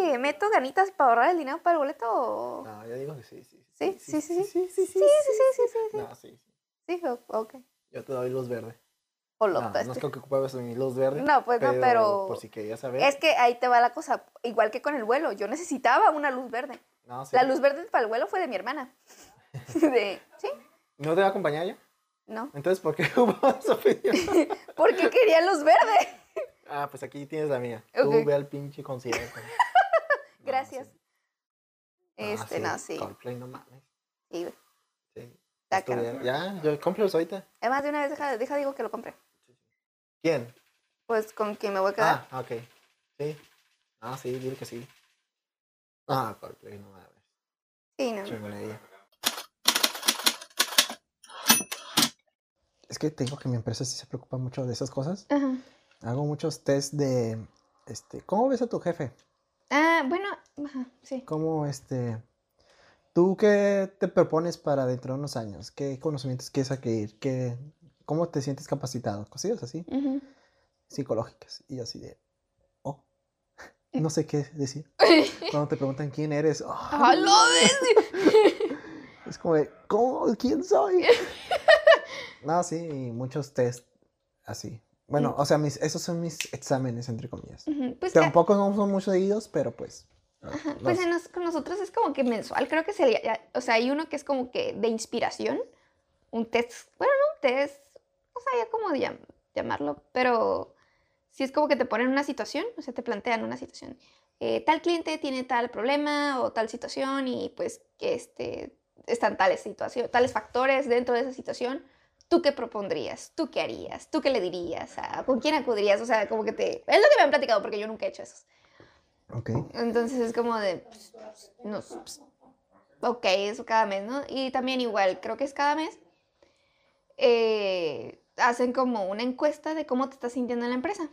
le meto ganitas para ahorrar el dinero para el boleto. No, yo digo que sí, sí. Sí, sí, sí, sí. sí, sí, Sí, sí, sí, sí, sí, sí. No, sí, sí. Sí, o- ok. Yo te doy luz verde. O lo No, no es que ocupabas mi luz verde. No, pues no, pero- Por si querías saber. Es que ahí te va la cosa, igual que con el vuelo, yo necesitaba una luz verde. No, sí. La luz verde para el vuelo fue de mi hermana. De, ¿sí? ¿No te va a acompañar yo? No. Entonces, ¿por qué a pedir? Porque quería luz verde. Ah, pues aquí tienes la mía. Ok. Tú ve al pinche concierto. No, Gracias. sí. Este, Ah, no, sí. Coldplay, no mames. Sí, Ya, yo cómpralos ahorita. Además, de una vez deja, deja digo que lo compré. ¿Quién? Pues con quien me voy a quedar. Ah, ok. Sí. Ah, sí, dile que sí. Ah, Coldplay, no mames. Sí, no. Es que te digo que mi empresa sí se preocupa mucho de esas cosas. Ajá. Hago muchos test de, este, ¿cómo ves a tu jefe? Ah, bueno, ajá, sí. ¿Cómo, este, tú qué te propones para dentro de unos años? ¿Qué conocimientos quieres adquirir? ¿Qué, ¿Cómo te sientes capacitado? Cosillas así, Ujú. psicológicas. Y yo así de, oh, no sé qué decir. Cuando te preguntan quién eres, oh, ¡Ah, lo ves! es como de, ¿cómo? ¿Quién soy? no, sí, y muchos test así. Bueno, o sea, mis, esos son mis exámenes, entre comillas. Ujú, Pues, ah, Tampoco no son muy seguidos, pero pues. ajá, los- pues en nos- con nosotros es como que mensual. Creo que sería, ya- o sea, hay uno que es como que de inspiración. Un test, bueno, no un test, sabía cómo llam- llamarlo, pero sí es como que te ponen una situación, o sea, te plantean una situación. Eh, tal cliente tiene tal problema o tal situación y pues que este, están tales situaciones, tales factores dentro de esa situación. ¿Tú qué propondrías? ¿Tú qué harías? ¿Tú qué le dirías? ¿A- ¿Con quién acudirías? O sea, como que te... Es lo que me han platicado porque yo nunca he hecho eso. Ok. Entonces es como de, pues, no, pues, ok, eso cada mes, ¿no? Y también igual, creo que es cada mes, eh, hacen como una encuesta de cómo te estás sintiendo en la empresa.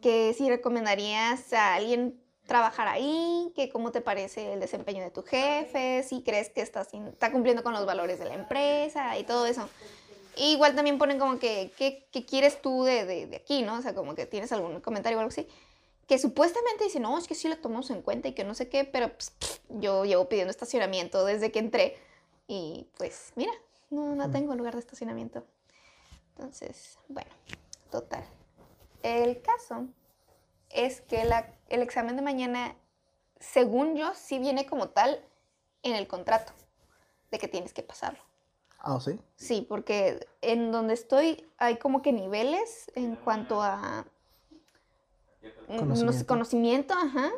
Que si recomendarías a alguien trabajar ahí, que cómo te parece el desempeño de tu jefe, si crees que está, sin- está cumpliendo con los valores de la empresa y todo eso. Y igual también ponen como que, ¿qué, quieres tú de, de, de aquí, no? O sea, como que tienes algún comentario o algo así que supuestamente dicen, no, es que sí lo tomamos en cuenta y que no sé qué, pero pues, yo llevo pidiendo estacionamiento desde que entré y pues mira, no, no tengo lugar de estacionamiento. Entonces, bueno, total. El caso es que la- el examen de mañana, según yo, sí viene como tal en el contrato de que tienes que pasarlo. Ah, ¿sí? Sí, porque en donde estoy hay como que niveles en cuanto a no sé, Conocimiento. conocimiento, ajá.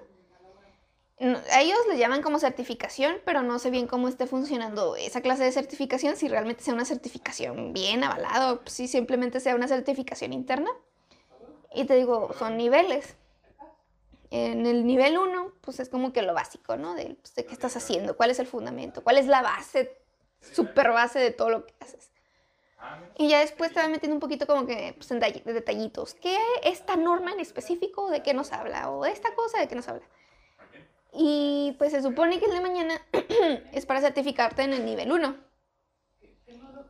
Ellos le llaman como certificación, pero no sé bien cómo esté funcionando esa clase de certificación, si realmente sea una certificación bien avalada o si simplemente sea una certificación interna. Y te digo, son niveles. En el nivel 1, pues es como que lo básico, ¿no? De, pues, de qué estás haciendo, cuál es el fundamento, cuál es la base, super base de todo lo que haces. Y ya después te va metiendo un poquito como que pues, en detallitos. ¿Qué esta norma en específico de qué nos habla? O esta cosa de qué nos habla. Y pues se supone que el de mañana es para certificarte en el nivel 1.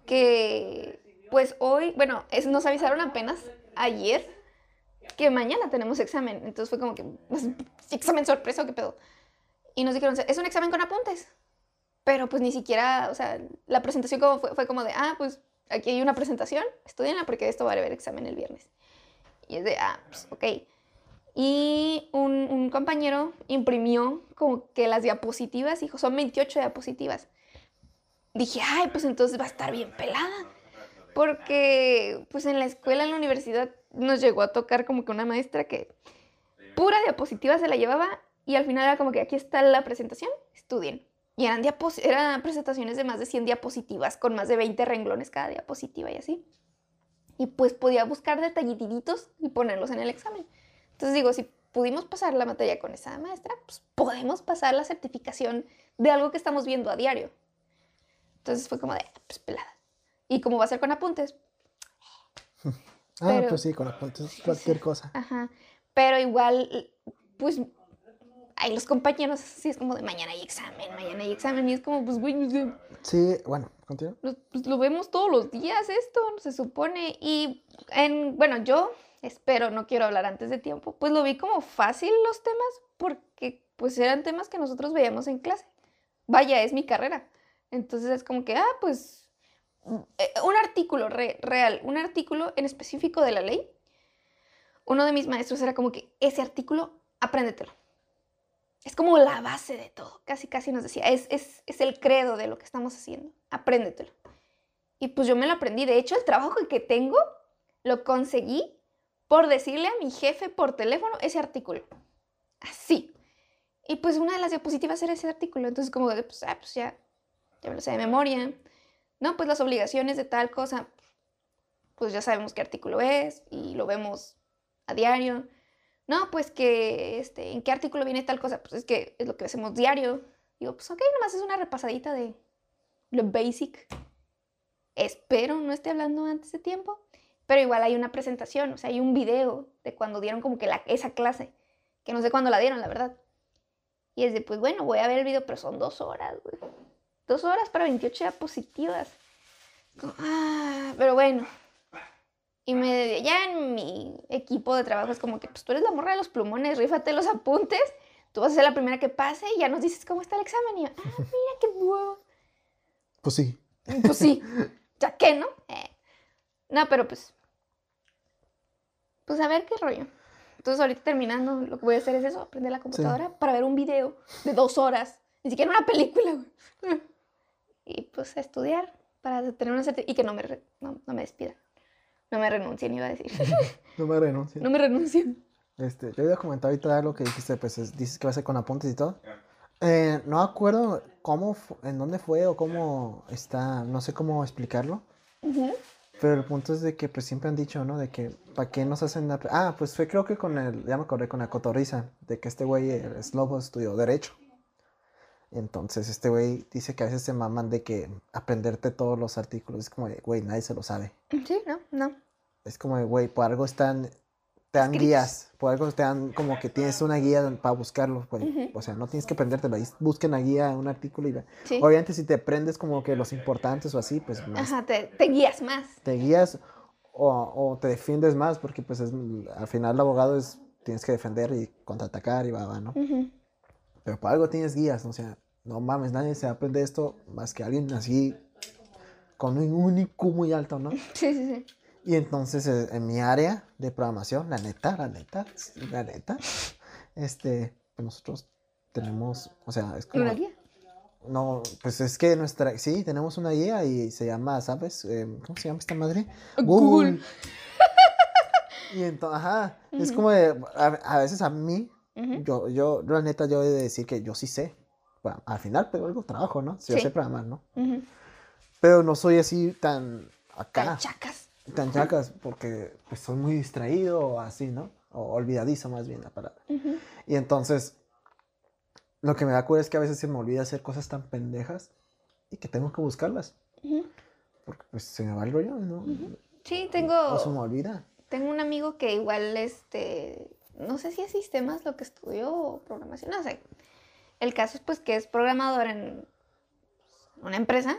Que pues hoy, bueno, es, nos avisaron apenas ayer que mañana tenemos examen. Entonces fue como que, pues, examen sorpresa, ¿o ¿qué pedo? Y nos dijeron, es un examen con apuntes. Pero pues ni siquiera, o sea, la presentación como fue, fue como de, ah, pues aquí hay una presentación, estudienla porque esto va a haber examen el viernes. Y es de, ah, pues ok. Y un, un compañero imprimió como que las diapositivas, dijo, son 28 diapositivas. Dije, ay, pues entonces va a estar bien pelada. Porque pues en la escuela, en la universidad, nos llegó a tocar como que una maestra que pura diapositiva se la llevaba y al final era como que aquí está la presentación, estudien. Y eran, eran presentaciones de más de 100 diapositivas, con más de 20 renglones cada diapositiva y así. Y pues podía buscar detallititos y ponerlos en el examen. Entonces digo, si pudimos pasar la materia con esa maestra, pues podemos pasar la certificación de algo que estamos viendo a diario. Entonces fue como de, pues pelada. Y como va a ser con apuntes, Ah, Pero- pues sí, con apuntes, cualquier cosa. Ajá. Pero igual, pues, hay los compañeros, sí es como de mañana hay examen, mañana hay examen, y es como, pues, güey, Sí, bueno, continúa. lo, pues, lo vemos todos los días esto, se supone. Y, en, bueno, yo espero, no quiero hablar antes de tiempo, pues lo vi como fácil los temas, porque, pues, eran temas que nosotros veíamos en clase. Vaya, es mi carrera. Entonces es como que, ah, pues, eh, un artículo re- real, un artículo en específico de la ley. Uno de mis maestros era como que ese artículo, apréndetelo. Es como la base de todo. Casi, casi nos decía, es, es, es el credo de lo que estamos haciendo. Apréndetelo. Y pues yo me lo aprendí. De hecho, el trabajo que tengo lo conseguí por decirle a mi jefe por teléfono ese artículo. Así. Y pues una de las diapositivas era ese artículo. Entonces como de, pues, ah, pues ya, ya me lo sé de memoria. No, pues las obligaciones de tal cosa, pues ya sabemos qué artículo es y lo vemos a diario. No, pues que, este, ¿en qué artículo viene tal cosa? Pues es que es lo que hacemos diario. Digo, pues ok, nomás es una repasadita de lo basic. Espero no esté hablando antes de tiempo, pero igual hay una presentación, o sea, hay un video de cuando dieron como que la, esa clase, que no sé cuándo la dieron, la verdad. Y es de, pues bueno, voy a ver el video, pero son dos horas, güey. Dos horas para 28 diapositivas. Como, Ah, pero bueno. Y me, ya en mi equipo de trabajo es como que, pues tú eres la morra de los plumones, rífate los apuntes, tú vas a ser la primera que pase y ya nos dices cómo está el examen. Y yo, ah, mira qué bueno. Pues sí. Pues sí, ya que, ¿no? Eh, No, pero pues. Pues a ver qué rollo. Entonces, ahorita terminando, lo que voy a hacer es eso: aprender la computadora para ver un video de dos horas. Ni siquiera una película, güey. Y pues a estudiar para tener una certi- Y que no me, re- no, no me despidan. No me renuncien, iba a decir. No me renuncio. no me renuncien. Este, yo había comentado ahorita lo que dijiste, pues es- dices que va a ser con apuntes y todo. Eh, no me acuerdo cómo, en dónde fue o cómo está, no sé cómo explicarlo. Ujú. Pero el punto es de que pues siempre han dicho, ¿no? De que, ¿para qué nos hacen la... Ah, pues fue creo que con el, ya me acordé, con la cotorriza, de que este güey, el Slobo, estudió Derecho. Entonces este güey dice que a veces se maman de que aprenderte todos los artículos. Es como de, güey, nadie se lo sabe. Sí, no, no. Es como de, güey, por algo están, te dan guías, por algo te dan como que tienes una guía para buscarlo. Ujú. O sea, no tienes que aprendértelo, ahí busquen la guía, un artículo y ve. Sí. Obviamente si te aprendes como que los importantes o así, pues más Ajá, te, te guías más. te guías o, o te defiendes más porque pues es, al final el abogado es, tienes que defender y contraatacar y va, va, ¿no? Pero por algo tienes guías, o sea, no mames, nadie se aprende esto más que alguien así con un único muy alto, ¿no? Sí, sí, sí. Y entonces eh, en mi área de programación, la neta, la neta, la neta, este, pues nosotros tenemos, o sea, es como... ¿Una guía? No, pues es que nuestra, sí, tenemos una guía y se llama, ¿sabes? Eh, ¿Cómo se llama esta madre? Google. y entonces, ajá, es como de, a, a veces a mí, Ujú. yo, yo, la neta, yo he de decir que yo sí sé. Bueno, al final, pero algo trabajo, ¿no? Sí, yo sé programar, ¿no? Pero no soy así tan acá, Tan chacas. Tan chacas, porque pues soy muy distraído o así, ¿no? O olvidadizo más bien la palabra. Y entonces, lo que me da cura es que a veces se me olvida hacer cosas tan pendejas y que tengo que buscarlas. Porque pues se me va el rollo, ¿no? Sí, O tengo, se me olvida. tengo un amigo que igual, este, no sé si es sistemas lo que estudió o programación, no sé. El caso es pues que es programador en una empresa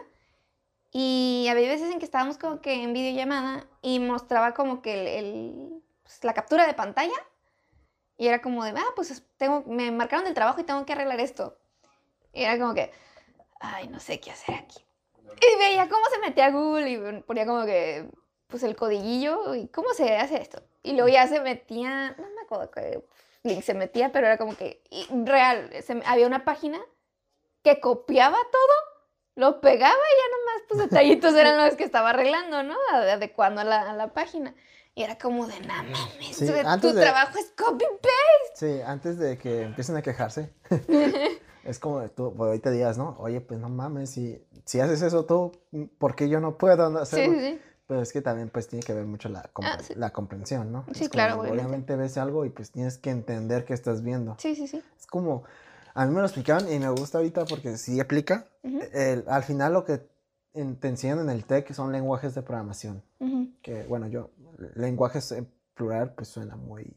y había veces en que estábamos como que en videollamada y mostraba como que el, el, pues, la captura de pantalla y era como de, ah, pues es- tengo, me marcaron del trabajo y tengo que arreglar esto. Y era como que, ay, no sé qué hacer aquí. Y veía cómo se metía a Google y ponía como que, pues el codiguillo y cómo se hace esto. Y luego ya se metía, no me acuerdo qué link se metía, pero era como que, y real, se- había una página que copiaba todo, lo pegaba y ya nomás, pues detallitos eran los que estaba arreglando, ¿no? Ade- Adecuando a la, a la página. Y era como de, no mames, Sí, tu, de- trabajo es copy-paste. Sí, antes de que empiecen a quejarse, es como de tú, pues, ahorita digas, ¿no? Oye, pues no mames, si, si haces eso tú, ¿por qué yo no puedo hacerlo? sí, sí. Pero es que también pues tiene que ver mucho la, compre- Ah, sí. la comprensión, ¿no? Sí, Es como, claro, obviamente. Obviamente ves algo y pues tienes que entender qué estás viendo. Sí, sí, sí. Es como, a mí me lo explicaron y me gusta ahorita porque sí aplica. Ujú, El- al final lo que en- te enseñan en el TEC son lenguajes de programación. ujú. Que bueno, yo, lenguajes en plural pues suena muy,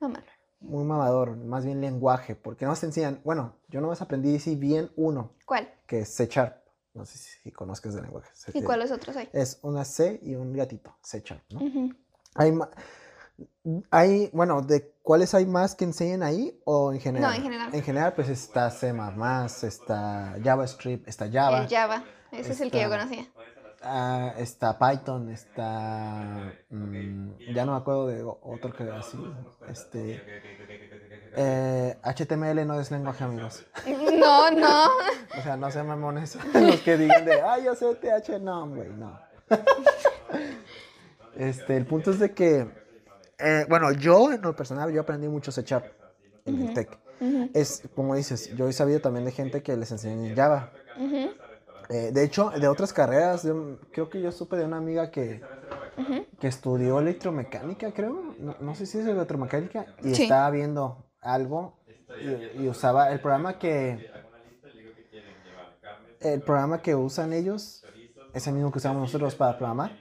Mamá. muy mamador, más bien lenguaje, porque no te enseñan, bueno, yo nomás aprendí sí bien uno, ¿Cuál? que es C Sharp. No sé si, si conozcas de lenguaje. ¿Y cuáles otros hay? Es una C y un gatito, C Sharp, ¿no? Ujú. Hay, ma- hay, bueno, ¿de cuáles hay más que enseñen ahí o en general? en general. En general, pues está C++, está JavaScript, está Java, El Java. Ese es el que yo Está- conocía. ah, está Python, está... mm, ya no me acuerdo de otro que así, este... eh, HTML no es lenguaje, amigos. No, no. O sea, no sean mamones los que digan de, ay, yo sé TH, no, güey, no. Este, el punto es de que, eh, bueno, yo en lo personal, yo aprendí mucho C Sharp en el Ujú. TEC. Ujú, Es, como dices, yo he sabido también de gente que les enseñan en Java. Eh, de hecho, de otras carreras, yo- creo que yo supe de una amiga que, que estudió electromecánica, creo. No, no sé si es electromecánica. Y Sí. estaba viendo algo y, y usaba el programa que... El programa que usan ellos es el mismo que usamos nosotros para programar.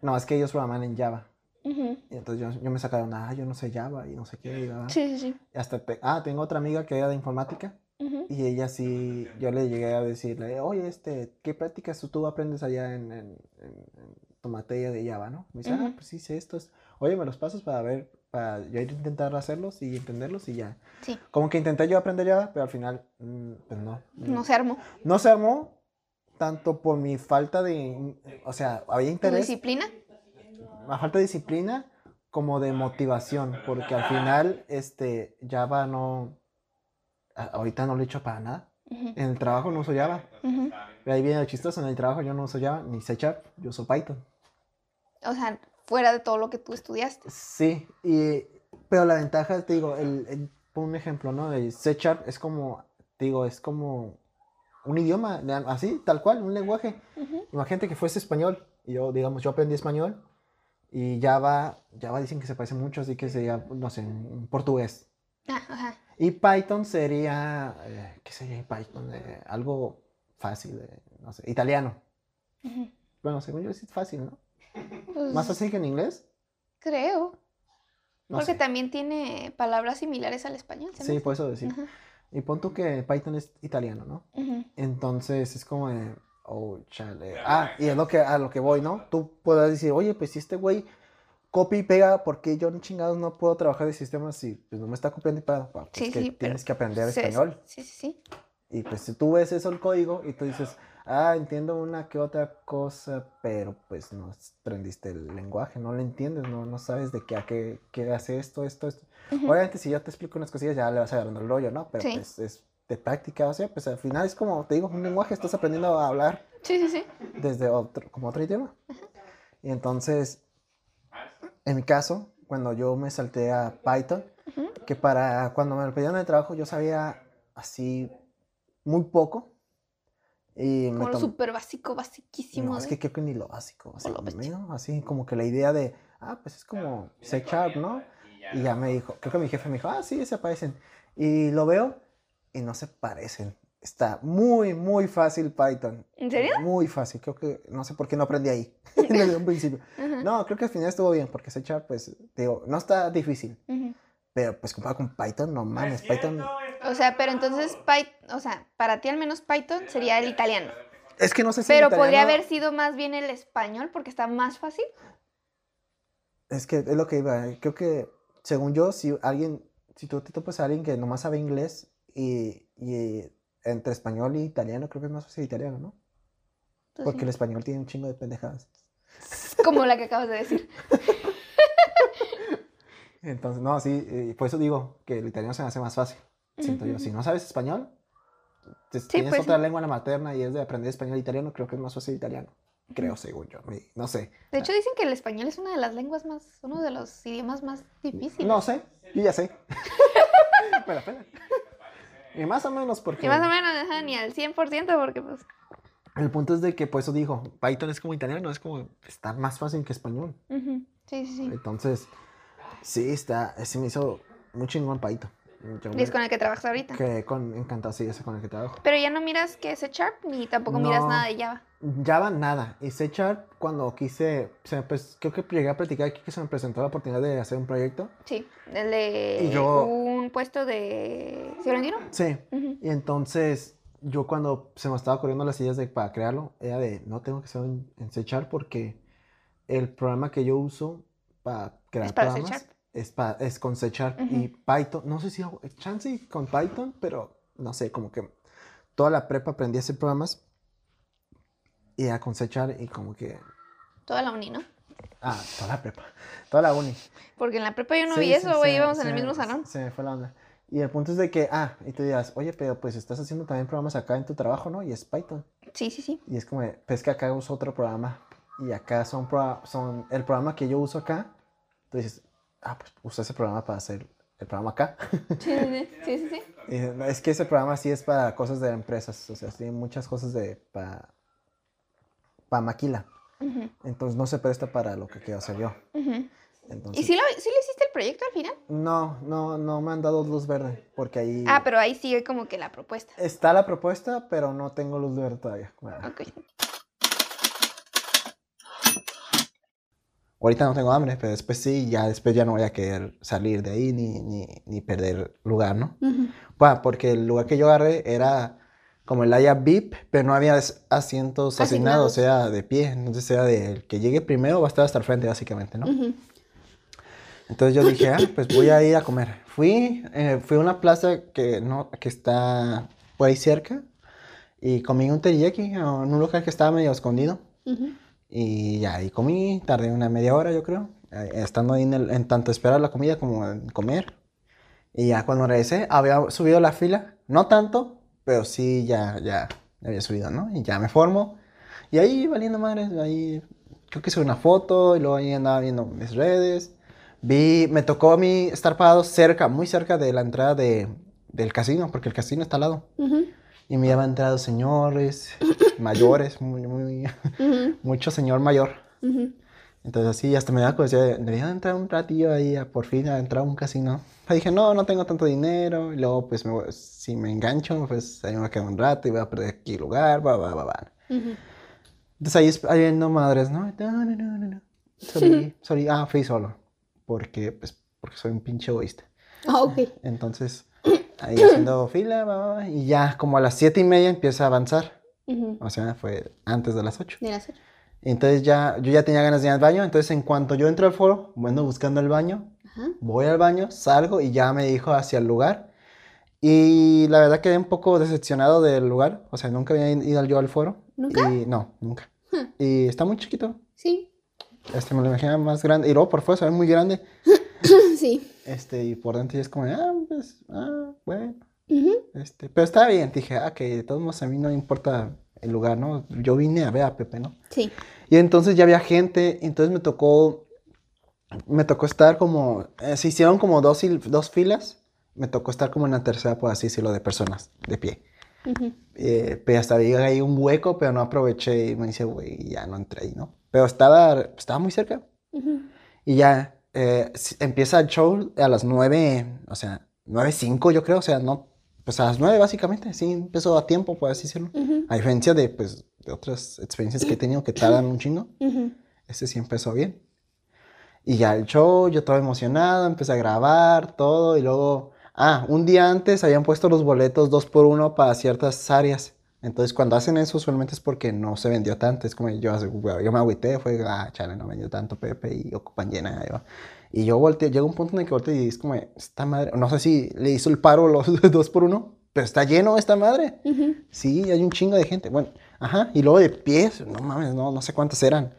No, es que ellos programan en Java. Ujú. Y entonces yo, yo me sacaron, ah, yo no sé Java y no sé qué. bla. Sí, sí, sí. Y hasta te- ah, tengo otra amiga que era de informática Ujú. y ella sí, yo le llegué a decirle, oye, este, ¿qué prácticas tú, aprendes allá en, en- en- tu materia de Java, no? Me dice, ah, Ujú. pues sí, sé estos. Oye, me los pasas para ver, para yo intentar hacerlos y entenderlos y ya. Sí. Como que intenté yo aprender Java, pero al final, mm, pues no. No se armó. No se armó tanto por mi falta de, o sea, había ¿Tu interés, disciplina? La falta de disciplina como de motivación, porque al final, este, Java no, ahorita no lo he hecho para nada. Ujú, En el trabajo no uso Java. ujú. Y ahí viene lo chistoso, en el trabajo yo no uso Java, ni C Sharp, yo uso Python. O sea, fuera de todo lo que tú estudiaste. Sí, y, pero la ventaja, te digo, el, el- por un ejemplo, ¿no? El C Sharp es como, te digo, es como un idioma, así, tal cual, un lenguaje. Ujú. Imagínate que fuese español, y yo, digamos, yo aprendí español, y Java, Java dicen que se parece mucho, así que sería, no sé, un portugués. Ah, ajá. Y Python sería, eh, ¿qué sería Python? Eh, algo fácil, eh, no sé, italiano. Bueno, según yo es fácil, ¿no? Pues, Más fácil que en inglés. Creo. No Porque sé. también tiene palabras similares al español. ¿se Sí, por eso decir. Y pon tú que Python es italiano, ¿no? Entonces es como oh, chale. Ah, y es lo que, a lo que voy, ¿no? Tú puedes decir, oye, pues si este güey copia y pega, ¿por qué yo chingados no puedo trabajar de sistemas si pues, no me está copiando y pegando? Pues Sí, que sí, pero tienes que aprender Sí, español. Sí, sí, sí. Y pues si tú ves eso el código y tú dices, ah, entiendo una que otra cosa, pero pues no aprendiste el lenguaje, no lo entiendes, no, no sabes de qué, a qué, qué hace esto, esto, esto. Obviamente si yo te explico unas cosillas ya le vas agarrando el rollo, ¿no? Pero Sí. pues es de práctica, o sea, pues al final es como, te digo, un lenguaje, estás aprendiendo a hablar Sí, sí, sí. desde otro, como otro idioma. Y entonces, en mi caso, cuando yo me salté a Python, Ujú. que para cuando me lo pedían de trabajo yo sabía así muy poco. Y me Como lo tom- súper básico, basiquísimo. No, es de- que creo que ni lo básico. Así, lo. ¿no? así como que la idea de, ah, pues es como C Sharp, ¿no? Y ya me dijo, creo que mi jefe me dijo, ah, sí, se parecen. Y lo veo y no se parecen. Está muy, muy fácil Python. ¿En serio? Muy fácil. Creo que, no sé por qué no aprendí ahí desde un principio. No, creo que al final estuvo bien, porque C Sharp, pues, digo, no está difícil. Pero pues comparado con Python, no mames, Python... O sea, pero entonces, Py- o sea, para ti al menos Python sería el italiano. Es que no sé si Pero podría italiano- haber sido más bien el español porque está más fácil. Es que es lo que iba. Creo que, según yo, si alguien, si tú te topas a alguien que nomás sabe inglés y, y entre español y italiano, creo que es más fácil italiano, ¿no? Pues Porque sí. el español tiene un chingo de pendejadas. Como la que acabas de decir. Entonces, no, sí, y por eso digo que el italiano se me hace más fácil. Siento yo. Si no sabes español, te- tienes pues otra sí. lengua la materna y es de aprender español e italiano, creo que es más fácil italiano. Creo, según yo. mi- No sé. De hecho, dicen que el español es una de las lenguas más, uno de los idiomas más difíciles. No sé, yo ya sé. me la pela. Y más o menos porque... Y más o menos, ajá, ni al 100% porque pues... El punto es de que, por eso digo, Python es como italiano, es como, está más fácil que español. Sí, sí, sí. Entonces, sí, está, sí me hizo muy chingón Python. Yo Y es con el que trabajas ahorita. quedé con, encantado, sí, ese con el que trabajo. Pero ya no miras que es Sharp ni tampoco miras nada de Java. Java, nada. Y C Sharp, cuando quise, se me pres- creo que llegué a platicar aquí que se me presentó la oportunidad de hacer un proyecto. Sí, el de yo- un puesto de... ¿Sí lo vendieron? Sí. Ujú. Y entonces, yo cuando se me estaba ocurriendo las ideas de, para crearlo, era de, no tengo que ser en, en C Sharp porque el programa que yo uso para crear Es para C programas. Es, pa- es con C Sharp y Python. No sé si hago chance con Python, pero no sé, como que toda la prepa aprendí a hacer programas y era con C Sharp y como que, Toda la uni, ¿no? ah, toda la prepa, toda la uni. Porque en la prepa yo no Sí, vi sí, eso, güey, se- íbamos en el mismo salón. Se me fue la onda. Y el punto es de que, ah, y tú dirás, oye, pero pues estás haciendo también programas acá en tu trabajo, ¿no? Y es Python. Sí, sí, sí. Y es como, pues que acá uso otro programa. Y acá son, pro- son el programa que yo uso acá. Dices, ah, pues usa ese programa para hacer el programa acá. Sí, sí, sí. sí, sí, sí. Y dices, "No, es que ese programa sí es para cosas de empresas. O sea, tiene muchas cosas de, para, para maquila. Entonces no se presta para lo que quiero hacer yo. Entonces, ¿Y si, lo, sí le hiciste el proyecto al final? No, no, no me han dado luz verde. Porque ahí Ah, pero ahí sigue como que la propuesta. está la propuesta, pero no tengo luz verde todavía. Bueno, Ok. Ahorita no tengo hambre, pero después sí, ya después ya no voy a querer salir de ahí ni, ni, ni perder lugar, ¿no? Ujú. Pa, porque el lugar que yo agarré era como el área VIP, pero no había as- asientos asignados, Asignados. era de pie. Entonces era de el que llegue primero va a estar hasta el frente, básicamente, ¿no? Ujú. Entonces yo dije, ah, pues voy a ir a comer. Fui, eh, fui a una plaza que, no, que está por ahí cerca y comí un teriyaki en un lugar que estaba medio escondido. Ujú. Y ya ahí comí, tardé una media hora yo creo, eh, estando ahí en, el- en tanto esperar la comida como en comer. Y ya cuando regresé había subido la fila, no tanto, pero sí ya, ya había subido, ¿no? Y ya me formo. Y ahí valiendo madres, ahí creo que subí una foto y luego ahí andaba viendo mis redes. Vi, me tocó a mí estar parado cerca, muy cerca de la entrada de, del casino, porque el casino está al lado. Ujú. Y me habían entrado señores, mayores, muy, muy, Ujú. mucho señor mayor. Ujú. Entonces así, hasta me daba curiosidad, de, debería de entrar un ratillo ahí, a, por fin, a entrar a un casino. Y dije, no, no tengo tanto dinero, y luego pues me si me engancho, pues ahí me voy a quedar un rato y voy a perder aquí lugar, va, va, va, va. Entonces ahí, es- ahí viendo madres, ¿no? No, no, no, no, no. Sorry, sorry, ah, fui solo, porque, pues, porque soy un pinche egoísta. Ah, ok. Entonces, ahí haciendo fila, va, y ya como a las siete y media empieza a avanzar, Ujú. o sea, fue antes de las ocho. Ni la sé. Entonces ya, yo ya tenía ganas de ir al baño, entonces en cuanto yo entro al foro, bueno, buscando el baño, Ajá. voy al baño, salgo y ya me dijo hacia el lugar. Y la verdad quedé un poco decepcionado del lugar, o sea, nunca había ido yo al foro ¿Nunca? Y, no, nunca. Y está muy chiquito. Sí. Este, me lo imaginaba más grande. Y luego por fuera se ve muy grande. sí. Este, y por dentro ya es como, ah, pues, ah, bueno. Ujú. Este, pero estaba bien. Dije, ah, que de todos modos a mí no me importa el lugar, ¿no? Yo vine a ver a Pepe, ¿no? Sí. Y entonces ya había gente, entonces me tocó, me tocó estar como, eh, se hicieron como dos, dos filas, me tocó estar como en la tercera, por así decirlo, de personas, de pie. Ujú. Eh, pero hasta vi ahí un hueco, pero no aproveché y me dice, güey, ya no entré ahí, ¿no? Pero estaba, estaba muy cerca. Ujú. Y ya eh, empieza el show a las nueve, o sea, nueve cinco yo creo, o sea, no, pues a las nueve básicamente, sí, empezó a tiempo, por así decirlo. Ujú. A diferencia de, pues, de otras experiencias que he tenido que tardan un chingo. Ujú. Este sí empezó bien. Y ya el show, yo estaba emocionado, empecé a grabar todo y luego, ah, un día antes habían puesto los boletos dos por uno para ciertas áreas. Entonces cuando hacen eso usualmente es porque no se vendió tanto. Es como yo, yo me agüité, fue, ah, chale, no vendió tanto Pepe y ocupan llena. yo- Y yo volteé, llega un punto en el que volteé y es como, esta madre, no sé si le hizo el paro los dos por uno, pero está lleno esta madre. Ujú. Sí, hay un chingo de gente. Bueno, ajá. Y luego de pies, no mames, no, no sé cuántas eran.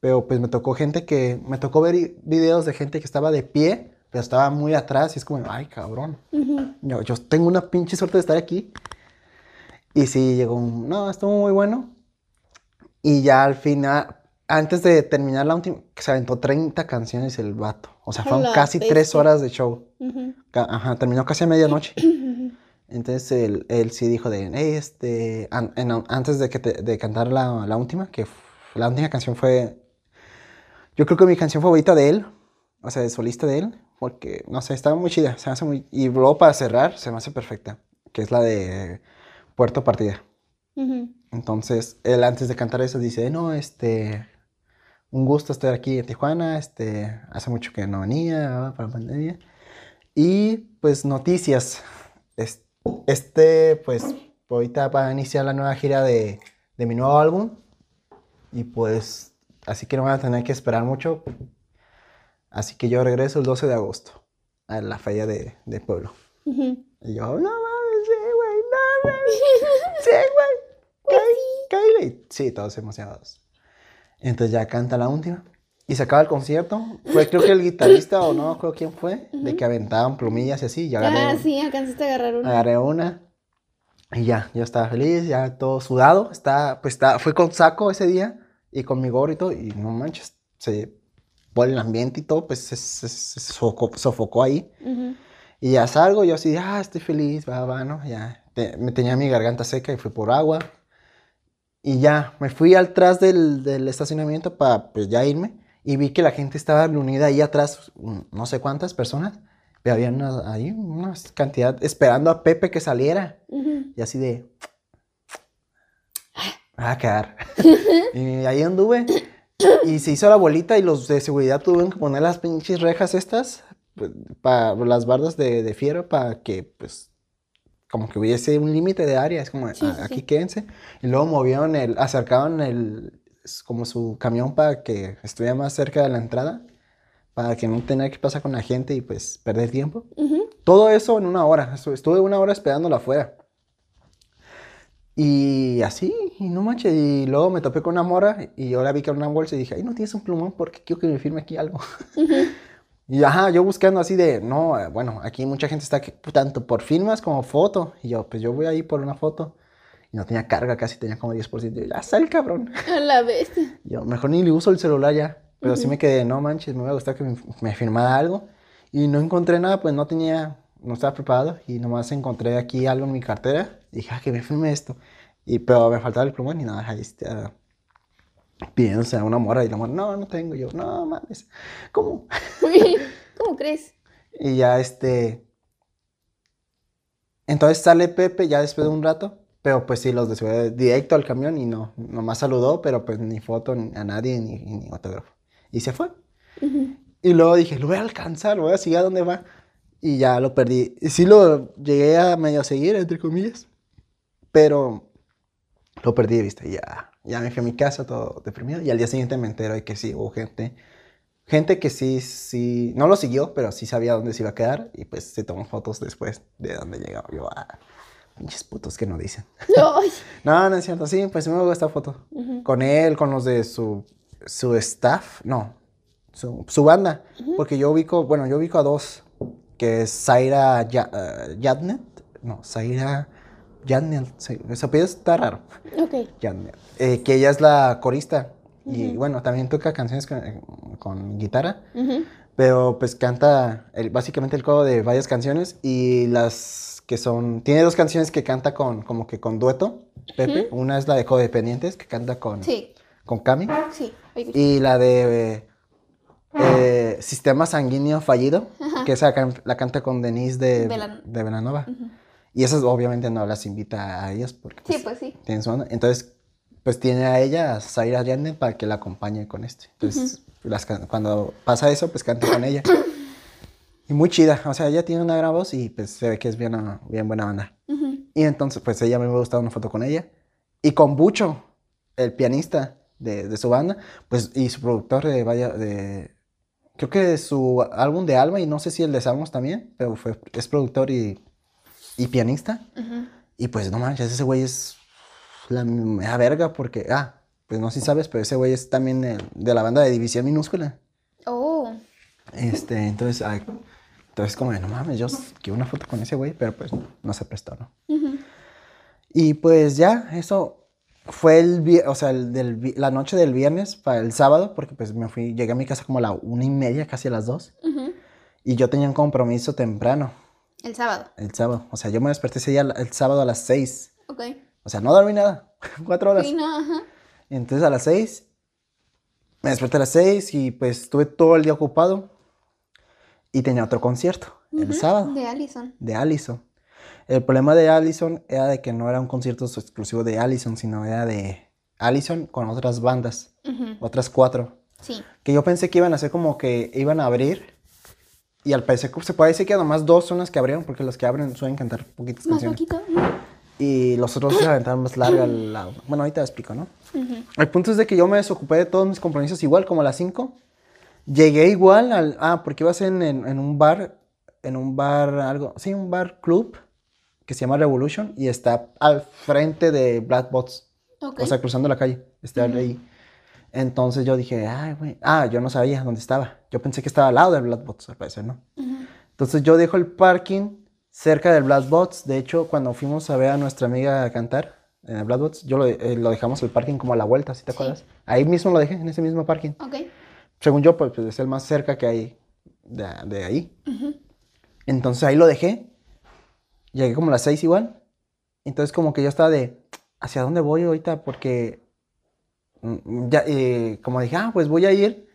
Pero pues me tocó gente que, me tocó ver videos de gente que estaba de pie, pero estaba muy atrás y es como, ay, cabrón. Ujú. Yo, yo tengo una pinche suerte de estar aquí. Y sí, llegó un, no, estuvo muy bueno. Y ya al final, antes de terminar la última, se aventó 30 canciones el vato. O sea, fueron casi tres bestia. horas de show. Ajá, terminó casi a medianoche. Entonces él, él sí dijo de, "Hey, este, an- en- antes de, que te- de cantar la, la última, que la última canción fue, yo creo que mi canción favorita de él, o sea, de solista de él, porque, no sé, estaba muy chida, se me hace muy, y luego para cerrar, se me hace perfecta, que es la de Puerto Partida. Entonces, él antes de cantar eso dice, no, este, un gusto estar aquí en Tijuana, este, hace mucho que no venía para la pandemia. Y pues noticias, Es- este, pues ahorita va a iniciar la nueva gira de, de mi nuevo álbum y pues así que no van a tener que esperar mucho. Así que yo regreso el 12 de agosto a la feria de, de pueblo. Y yo, no mames, sí, güey, no mames, sí, güey, Kyle, Kyle. Sí, todos emocionados. Entonces ya canta la última. Y se acaba el concierto. Fue creo que el guitarrista o no, creo quién fue, de que aventaban plumillas y así. Y yo agarré, Ah, sí, alcanzaste a agarrar una. agarré una. Y ya, yo estaba feliz, ya todo sudado. Está, pues está, fui con saco ese día y con mi gorro y todo. Y no manches, se, por el ambiente y todo, pues se, se- se sofocó, sofocó ahí. Ujú. Y ya salgo, yo así, ah, estoy feliz, va, va, ¿no? Ya, te- me tenía mi garganta seca y fui por agua. Y ya, me fui atrás del, del estacionamiento para, pues, ya irme. Y vi que la gente estaba reunida ahí atrás, no sé cuántas personas, pero había una, ahí una cantidad esperando a Pepe que saliera. Ujú. Y así de, a quedar. y ahí anduve. Y se hizo la bolita y los de seguridad tuvieron que poner las pinches rejas estas, para las bardas de, de fierro, para que, pues, como que hubiese un límite de área. Es como, Sí, "Ah, sí, aquí quédense. Y luego movieron el, acercaban el, como su camión para que estuviera más cerca de la entrada, para que no tenga que pasar con la gente y, pues, perder tiempo. Ujú. Todo eso en una hora. Estu- Estuve una hora esperándola afuera. Y así, y no manches. Y luego me topé con una morra y yo la vi que era una bolsa y dije, ay, no tienes un plumón porque quiero que me firme aquí algo. Y ajá, yo buscando así de, no, eh, bueno, aquí mucha gente está que- tanto por firmas como foto. Y yo, pues yo voy ahí por una foto. Y no tenía carga, casi tenía como 10%. Y yo, ya sal, cabrón. A la bestia. Yo, mejor ni le uso el celular ya. Pero sí me quedé, no manches, me hubiera gustado que me, me firmara algo. Y no encontré nada, pues no tenía, no estaba preparado. Y nomás encontré aquí algo en mi cartera. Dije, ah, que me firme esto. Y, pero me faltaba el plumón y nada, ahí está pidiéndose a una mora. Y la mora, no, no tengo. Yo, no mames, ¿cómo? ¿Cómo crees? Y ya este. Entonces sale Pepe ya después de un rato. Pero pues sí, los de seguridad directo al camión y no, nomás saludó, pero pues ni foto ni a nadie ni, ni autógrafo. Y se fue. Y luego dije, lo voy a alcanzar, lo voy a seguir a dónde va. Y ya lo perdí. Y sí lo llegué a medio seguir, entre comillas. Pero lo perdí de vista. Y ya, ya me fui a mi casa todo deprimido. Y al día siguiente me entero de que sí hubo gente. Gente que sí, sí, no lo siguió, pero sí sabía dónde se iba a quedar. Y pues se tomó fotos después de dónde llegaba. Yo, ah, Pinches putos que no dicen. No, no es cierto. Sí, pues me gusta esta foto. Con él, con los de su, su staff. No, su, su banda. Porque yo ubico, bueno, yo ubico a dos. Que es Zaira eh, Yadnet. No, Zaira Sí, Su apellido está raro. Ok. Yadnet. Eh, que ella es la corista. Y bueno, también toca canciones con, con guitarra. Pero pues canta el- básicamente el coro de varias canciones y las que son... Tiene dos canciones que canta con como que con dueto, Pepe. Una es la de Codependientes que canta con, Sí, con Cami. sí. Y la de eh, Sistema Sanguíneo Fallido, que esa can- la canta con Denise de, Velan- de Velanova. Y esas obviamente no las invita a ellas porque Sí, pues, pues sí. tienen su banda. Entonces, pues tiene a ella, a Zaira Janet, para que la acompañe con este. Entonces, las can- cuando pasa eso, pues canta con ella. Y muy chida. O sea, ella tiene una gran voz y pues se ve que es bien, bien buena banda. Ujú. Y entonces, pues ella me ha gustado una foto con ella. Y con Bucho, el pianista de, de su banda, pues, y su productor de vaya, de, creo que de su álbum de Alma, y no sé si el de Salmos también, pero fue, es productor y, y pianista. Y pues no manches, ese güey es la mera verga porque, ah, pues no sé si sabes, pero ese güey es también el- de la banda de División Minúscula. Oh. Este, entonces, entonces como de, no mames, yo quiero una foto con ese güey, pero pues no se prestó, ¿no? Y pues ya, eso fue el, o sea, el del vi- la noche del viernes para el sábado, porque pues me fui, llegué a mi casa como a la una y media, casi a las dos, Ujú. y yo tenía un compromiso temprano, El sábado. el sábado, o sea, yo me desperté ese día el sábado a las seis, Ok. o sea, no dormí nada, cuatro horas. Sí, no, ajá. Y entonces a las 6, me desperté a las 6 y pues estuve todo el día ocupado. Y tenía otro concierto el sábado De Allison. de Allison. El problema de Allison era de que no era un concierto exclusivo de Allison, sino era de Allison con otras bandas, otras cuatro. Sí. Que yo pensé que iban a hacer como que iban a abrir. Y al parecer se puede decir que nomás dos son las que abrieron, porque los que abren suelen cantar poquitas Más canciones. poquito. Y los otros se aventaron más larga la... Bueno, ahorita explico, ¿no? El punto es de que yo me desocupé de todos mis compromisos igual, como a las 5. Llegué igual al... Ah, porque iba a ser en, en- en un bar, en un bar, algo... Sí, un bar club que se llama Revolution y está al frente de Black Bots. Ok. O sea, cruzando la calle. Está ahí. Entonces yo dije, ay, güey. Ah, yo no sabía dónde estaba. Yo pensé que estaba al lado del Black Bots, al parecer, ¿no? Entonces yo dejo el parking cerca del Black Bots. De hecho, cuando fuimos a ver a nuestra amiga cantar en el Black Bots, yo lo, eh, lo dejamos el parking como a la vuelta, ¿sí te Sí. acuerdas? Ahí mismo lo dejé, en ese mismo parking. Ok. Según yo, pues, pues, es el más cerca que hay de, de ahí. Entonces ahí lo dejé. Llegué como a las seis igual. Entonces como que yo estaba de, ¿hacia dónde voy ahorita? Porque ya, eh, como dije, ah, pues voy a ir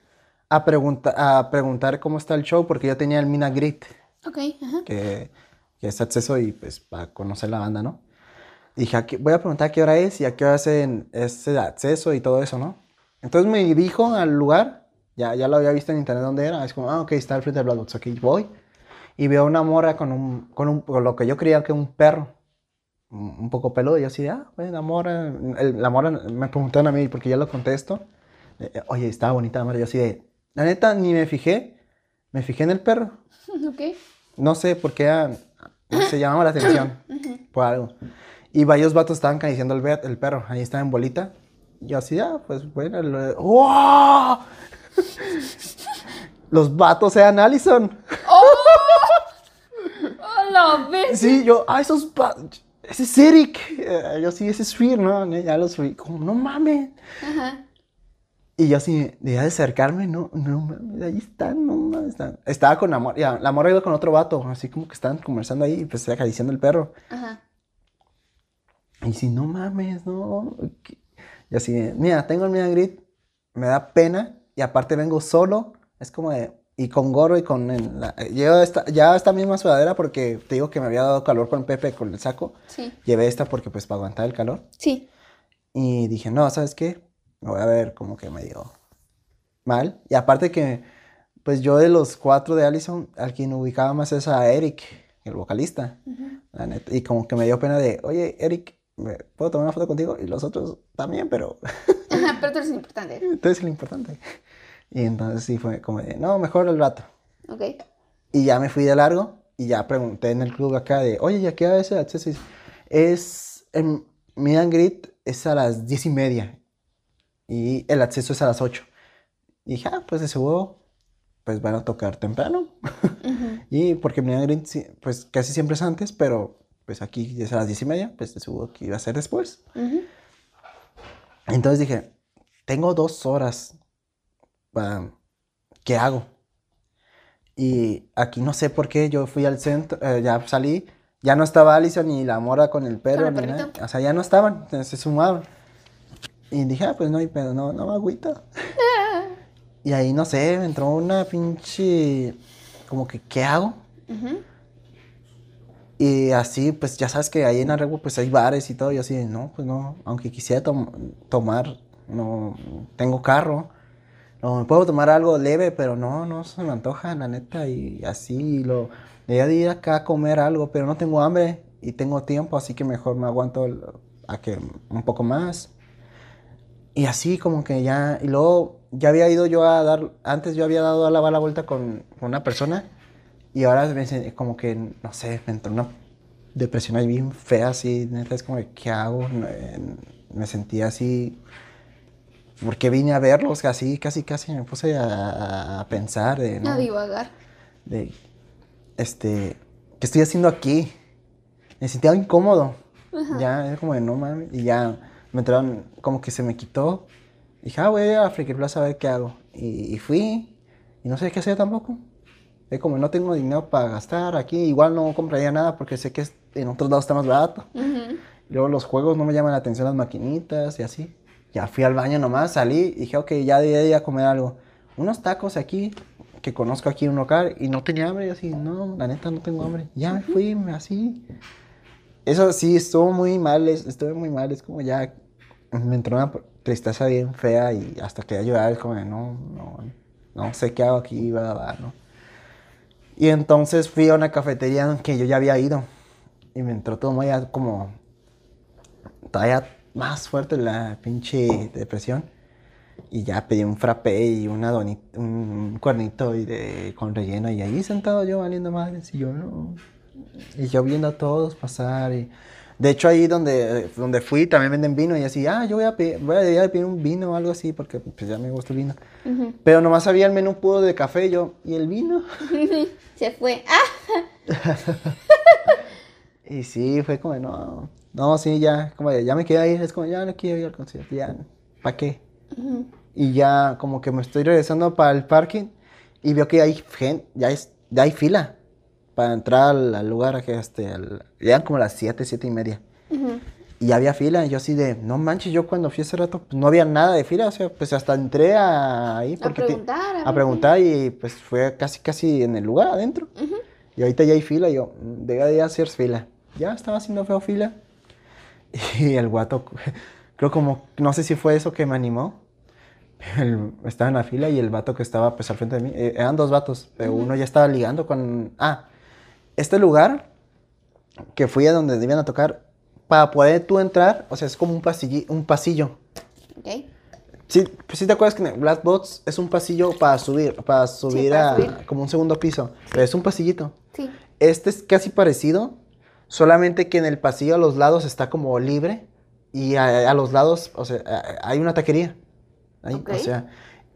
a, pregunta- a preguntar cómo está el show porque yo tenía el Mina Grit Ok. Ajá. que, que es acceso y pues para conocer la banda, ¿no? Dije, "¿A qué- voy a preguntar a qué hora es y a qué hora hacen ese acceso y todo eso, ¿no? Entonces me dirijo al lugar, ya, ya lo había visto en internet dónde era, es como, ah, ok, está al frente del Black Box, ok, voy. Y veo una morra con, un, con, un, con lo que yo creía que un perro, un poco peludo, y yo así, de, ah, pues la morra, el- la morra me preguntaron a mí porque yo lo contesto, eh, oye, estaba bonita la morra, yo así de, la neta, ni me fijé, me fijé en el perro. Ok. No sé por qué ah, se llamaba la atención por algo. Y varios vatos estaban acariciando el, el perro. Ahí estaba en bolita. Yo así, ah, pues bueno. lo- ¡Wow! Los vatos eran Allison. ¡Hola, ves! Sí, yo, ah, esos vatos. Ese es Eric. Eh, Yo sí, ese es Fear, ¿no? Ya los fui. Como, no mames. Ajá. Y yo así, de acercarme, no, no mames, ahí están, no mames, están. Estaba con la morra, ya, la morra iba con otro vato, así como que estaban conversando ahí, y pues acariciando el perro. Ajá. Y si no mames, no. Y así, mira, tengo el Mia Grit, me da pena, y aparte vengo solo, es como de, y con gorro y con, el- la- llevo esta, ya esta misma sudadera porque te digo que me había dado calor con Pepe con el saco, Sí. llevé esta porque pues para aguantar el calor, Sí. y dije, no, ¿sabes qué? Me voy a ver como que medio mal, y aparte que, pues yo de los cuatro de Allison, al quien ubicaba más es a Eric, el vocalista. Ujú. La neta, y como que me dio pena de, oye, Eric, ¿me ¿puedo tomar una foto contigo? Y los otros también, pero Ajá, pero tú eres importante. tú eres el importante. Y entonces sí fue como de, no, mejor el rato. Ok. Y ya me fui de largo y ya pregunté en el club acá de, oye, ¿ya qué hora es el acceso? Y Es, en and Greet es a las diez y media y el acceso es a las 8. Y dije, ah, pues de seguro, pues van a tocar temprano. y porque Meet and Greet, sí, pues casi siempre es antes, pero pues aquí es a las diez y media, pues de seguro que iba a ser después. Entonces dije, tengo dos horas, ¿qué hago? Y aquí no sé por qué, yo fui al centro, eh, ya salí, ya no estaba Alicia ni la mora con el perro, ¿Con el ni nada. O sea, ya no estaban, se sumaron. Y dije, ah, pues no pedo, no, no agüita. y ahí, no sé, me entró una pinche, como que, ¿qué hago? Ujú. Y así, pues ya sabes que ahí en Arregua pues hay bares y todo, y así, no, pues no, aunque quisiera tom- tomar, no, tengo carro, no, me puedo tomar algo leve, pero no, no se me antoja, la neta, y así, lo, debía de ir acá a comer algo, pero no tengo hambre y tengo tiempo, así que mejor me aguanto a que un poco más. Y así como que ya, y luego ya había ido yo a dar, antes yo había dado a la, la vuelta con, con una persona y ahora me como que, no sé, me entró una depresión ahí bien fea, así, neta, es como, ¿qué hago? Eh, Me sentía así, porque vine a verlos, así, casi, casi me puse a, a pensar de, ¿no? A divagar. de, este, ¿qué estoy haciendo aquí? Me sentía incómodo. Ya, era como de no mames. Y ya me entraron, como que se me quitó. Dije, ah, voy a Friki Plaza a ver qué hago. Y, y fui, y no sé qué hacer tampoco. Es como no tengo dinero para gastar aquí, igual no compraría nada porque sé que en otros lados está más barato. Luego los juegos no me llaman la atención las maquinitas y así. Ya fui al baño nomás, salí y dije, ok, ya de ir a comer algo. Unos tacos aquí, que conozco aquí en un local, y no tenía hambre. Y así, no, la neta no tengo hambre. Ya me fui, así. Eso sí, estuvo muy mal, es- estuve muy mal. Es como ya, me entró una tristeza bien fea y hasta quería llorar. Es como, de, no, no, no sé qué hago aquí, va, va, ¿no? Y entonces fui a una cafetería que yo ya había ido. Y me entró todo muy como todavía más fuerte la pinche depresión. Y ya pedí un frappé y una doni- un cuernito y de, con relleno. Y ahí sentado yo valiendo madres. Y yo no. Y yo viendo a todos pasar. Y... De hecho, ahí donde, donde fui también venden vino. Y así, ah, yo voy a, pedir, voy a pedir un vino o algo así. Porque pues, ya me gusta el vino. Ujú. Pero nomás había el menú puro de café. Y yo, ¿y el vino? Se fue. ¡Ah! Y sí, fue como, no. No, sí, ya. Como de, ya me quedé ahí. Es como, ya no quiero ir al concierto. Ya, ¿para qué? Y ya como que me estoy regresando para el parking y veo que hay gente, ya, es, ya hay fila para entrar al, al lugar, que este, al- ya eran como las 7, 7 y media. Ujú. Y había fila y yo así de, no manches, yo cuando fui hace rato pues, no había nada de fila, o sea, pues hasta entré a, ahí A porque te- preguntar. a preguntar y pues fue casi casi en el lugar adentro. Ujú. Y ahorita ya hay fila y yo, "Mm, debe de hacer fila. Ya estaba haciendo feo fila. Y el guato, creo como, no sé si fue eso que me animó. El- estaba en la fila y el vato que estaba pues al frente de mí, eh, eran dos vatos, pero uno ya estaba ligando con... Ah, este lugar que fui a donde debían a tocar, para poder tú entrar, o sea, es como un, pasilli- un pasillo. Ok. Sí, pues sí te acuerdas que Black Box es un pasillo para subir, para subir para a subir. como un segundo piso, pero es un pasillito. Sí. Este es casi parecido, solamente que en el pasillo a los lados está como libre y a, a los lados, o sea, a- hay una taquería. Ahí, Ok. O sea,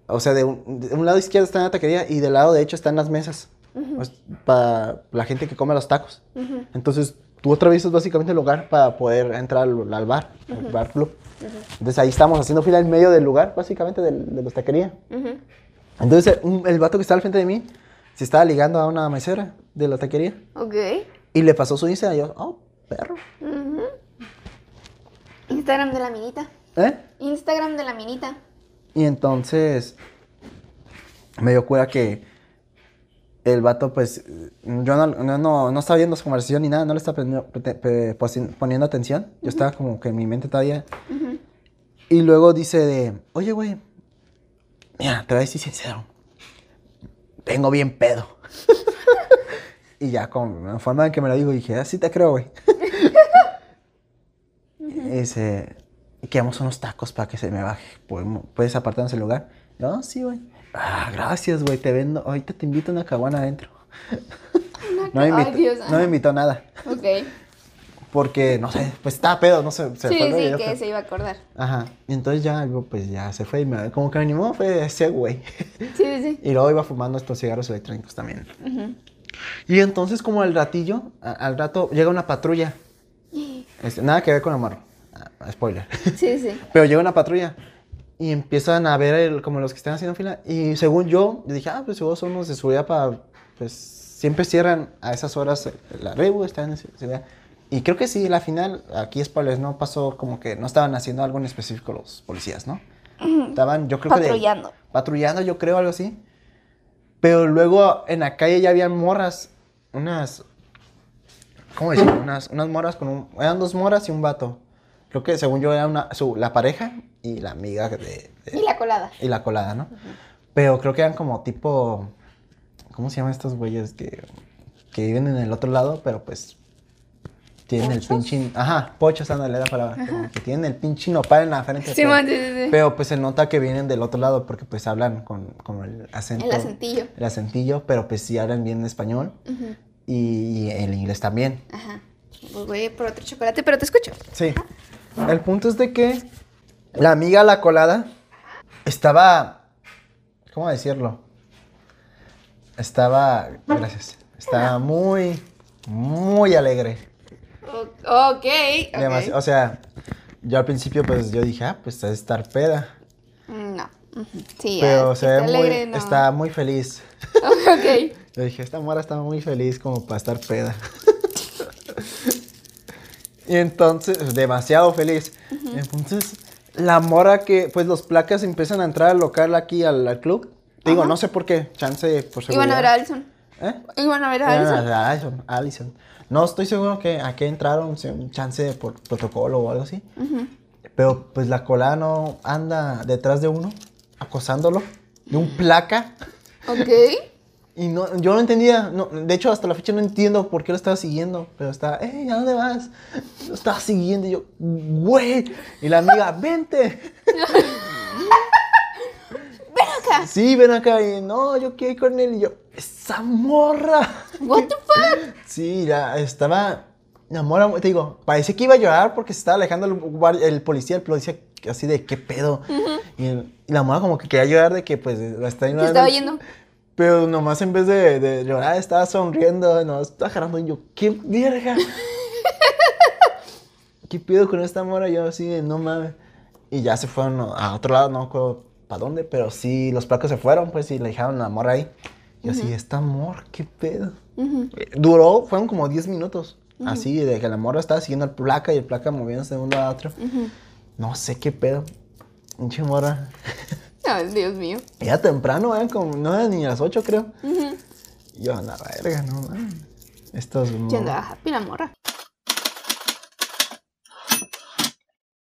o sea de, un, de un lado izquierdo está la taquería y del lado derecho están las mesas pues, para la gente que come los tacos. Ujú. Entonces, tú atraviesas básicamente el lugar para poder entrar al, al bar, al bar club. Entonces ahí estamos haciendo fila en medio del lugar, básicamente, del- de, la taquería. Entonces, un- el vato que estaba al frente de mí se estaba ligando a una mesera de la taquería. Ok. Y le pasó su Instagram. Y yo, oh, perro. Instagram de la minita. ¿Eh? Instagram de la minita. Y entonces me dio cuenta que el vato, pues, yo no, no, no, no estaba viendo su conversación ni nada, no le estaba poniendo, atención. Yo estaba como que en mi mente todavía. Y luego dice de, oye, güey, mira, te voy a decir sincero. Vengo bien pedo. y ya, con la forma en que me lo digo, dije, así te creo, güey. Y dice, queremos unos tacos para que se me baje. ¿Podemos- ¿Puedes apartarnos el lugar? No, sí, güey. Ah, gracias, güey. Te vendo. Ahorita te invito a una caguana adentro. No me, invitó, Dios, no me invitó nada. Ok. Porque, no sé, pues estaba pedo, no sé. Se sí, fue sí, que se iba a acordar. Ajá. Y entonces ya, pues ya se fue y me, como que me animó, fue ese güey. Sí, sí. Y luego iba fumando estos cigarros electrónicos también. Ujú. Y entonces, como al ratillo, a- al rato, llega una patrulla. Este, nada que ver con Amaro. Ah, spoiler. Sí, sí. Pero llega una patrulla. Y empiezan a ver el- como los que están haciendo fila. Y según yo, yo dije, ah, pues son unos de seguridad para. Pues siempre cierran a esas horas eh, la rebu, están en seguridad. Y creo que sí, la final, aquí spoilers, no pasó como que no estaban haciendo algo en específico los policías, ¿no? Estaban, yo creo que. de- Patrullando. patrullando, yo creo, algo así. Pero luego en la calle ya habían morras, unas, ¿cómo decir? Unas, unas morras con un, eran dos morras y un vato. Creo que según yo era una, su, la pareja y la amiga de, de- Y la colada. y la colada, ¿no? Pero creo que eran como tipo, ¿cómo se llaman estos güeyes que, que viven en el otro lado, pero pues tienen el pinche, ajá, pochos, ándale la palabra, como que tienen el pinche nopal en la frente. Sí, man, sí, sí, pero pues se nota que vienen del otro lado porque pues hablan con, con el acento. El acentillo. El acentillo, pero pues sí hablan bien español y, y el inglés también. Ajá. Pues voy por otro chocolate, pero te escucho. Sí. El punto es de que la amiga la colada estaba, ¿cómo decirlo? Estaba, gracias, estaba muy, muy alegre. O- ok. O sea, yo al principio pues yo dije, ah, pues es estar peda. No. Sí, Pero se ve muy, no. está muy feliz. ok. Yo dije, esta mora está muy feliz como para estar peda. y entonces, demasiado feliz. Entonces, la mora que, pues los placas empiezan a entrar al local aquí, al, al club. Digo, no sé por qué, chance por seguridad. Iban a ver a Alison. ¿Eh? Iban a ver a Iban a ver a Alison, Alison. No estoy seguro que a qué entraron, un chance por protocolo o algo así. Pero pues la colada no anda detrás de uno, acosándolo, de un placa. Ok. Y no, yo no entendía, no, de hecho hasta la fecha no entiendo por qué lo estaba siguiendo, pero estaba, hey, ¿a dónde vas? Lo estaba siguiendo y yo, güey, y la amiga, vente. Ven acá. Sí, ven acá, y no, yo quiero ir con él, y yo, esa morra. What the fuck? Sí, ya estaba, la morra, te digo, parecía que iba a llorar porque se estaba alejando el, el policía, el policía así de, ¿qué pedo? y, el- y la morra como que quería llorar de que pues la está ignorando. estaba yendo. Pero nomás en vez de, de llorar estaba sonriendo, no, estaba agarrando y yo, ¡qué verga! ¿Qué pido con esta mora? Yo así de, no mames. Y ya se fueron a otro lado, no para dónde, pero sí, los placos se fueron, pues, y le dejaron la morra ahí. Y así, esta amor, ¿qué pedo? Duró, fueron como 10 minutos. Así, de que la morra estaba siguiendo al placa y el placa moviéndose de un lado a otro. No sé qué pedo. Pinche morra. Ay, Dios mío. Era temprano, ¿eh? Como, no era ni a las 8, creo. Yo, a la verga, no mames. Estos. Ya andaba happy la morra.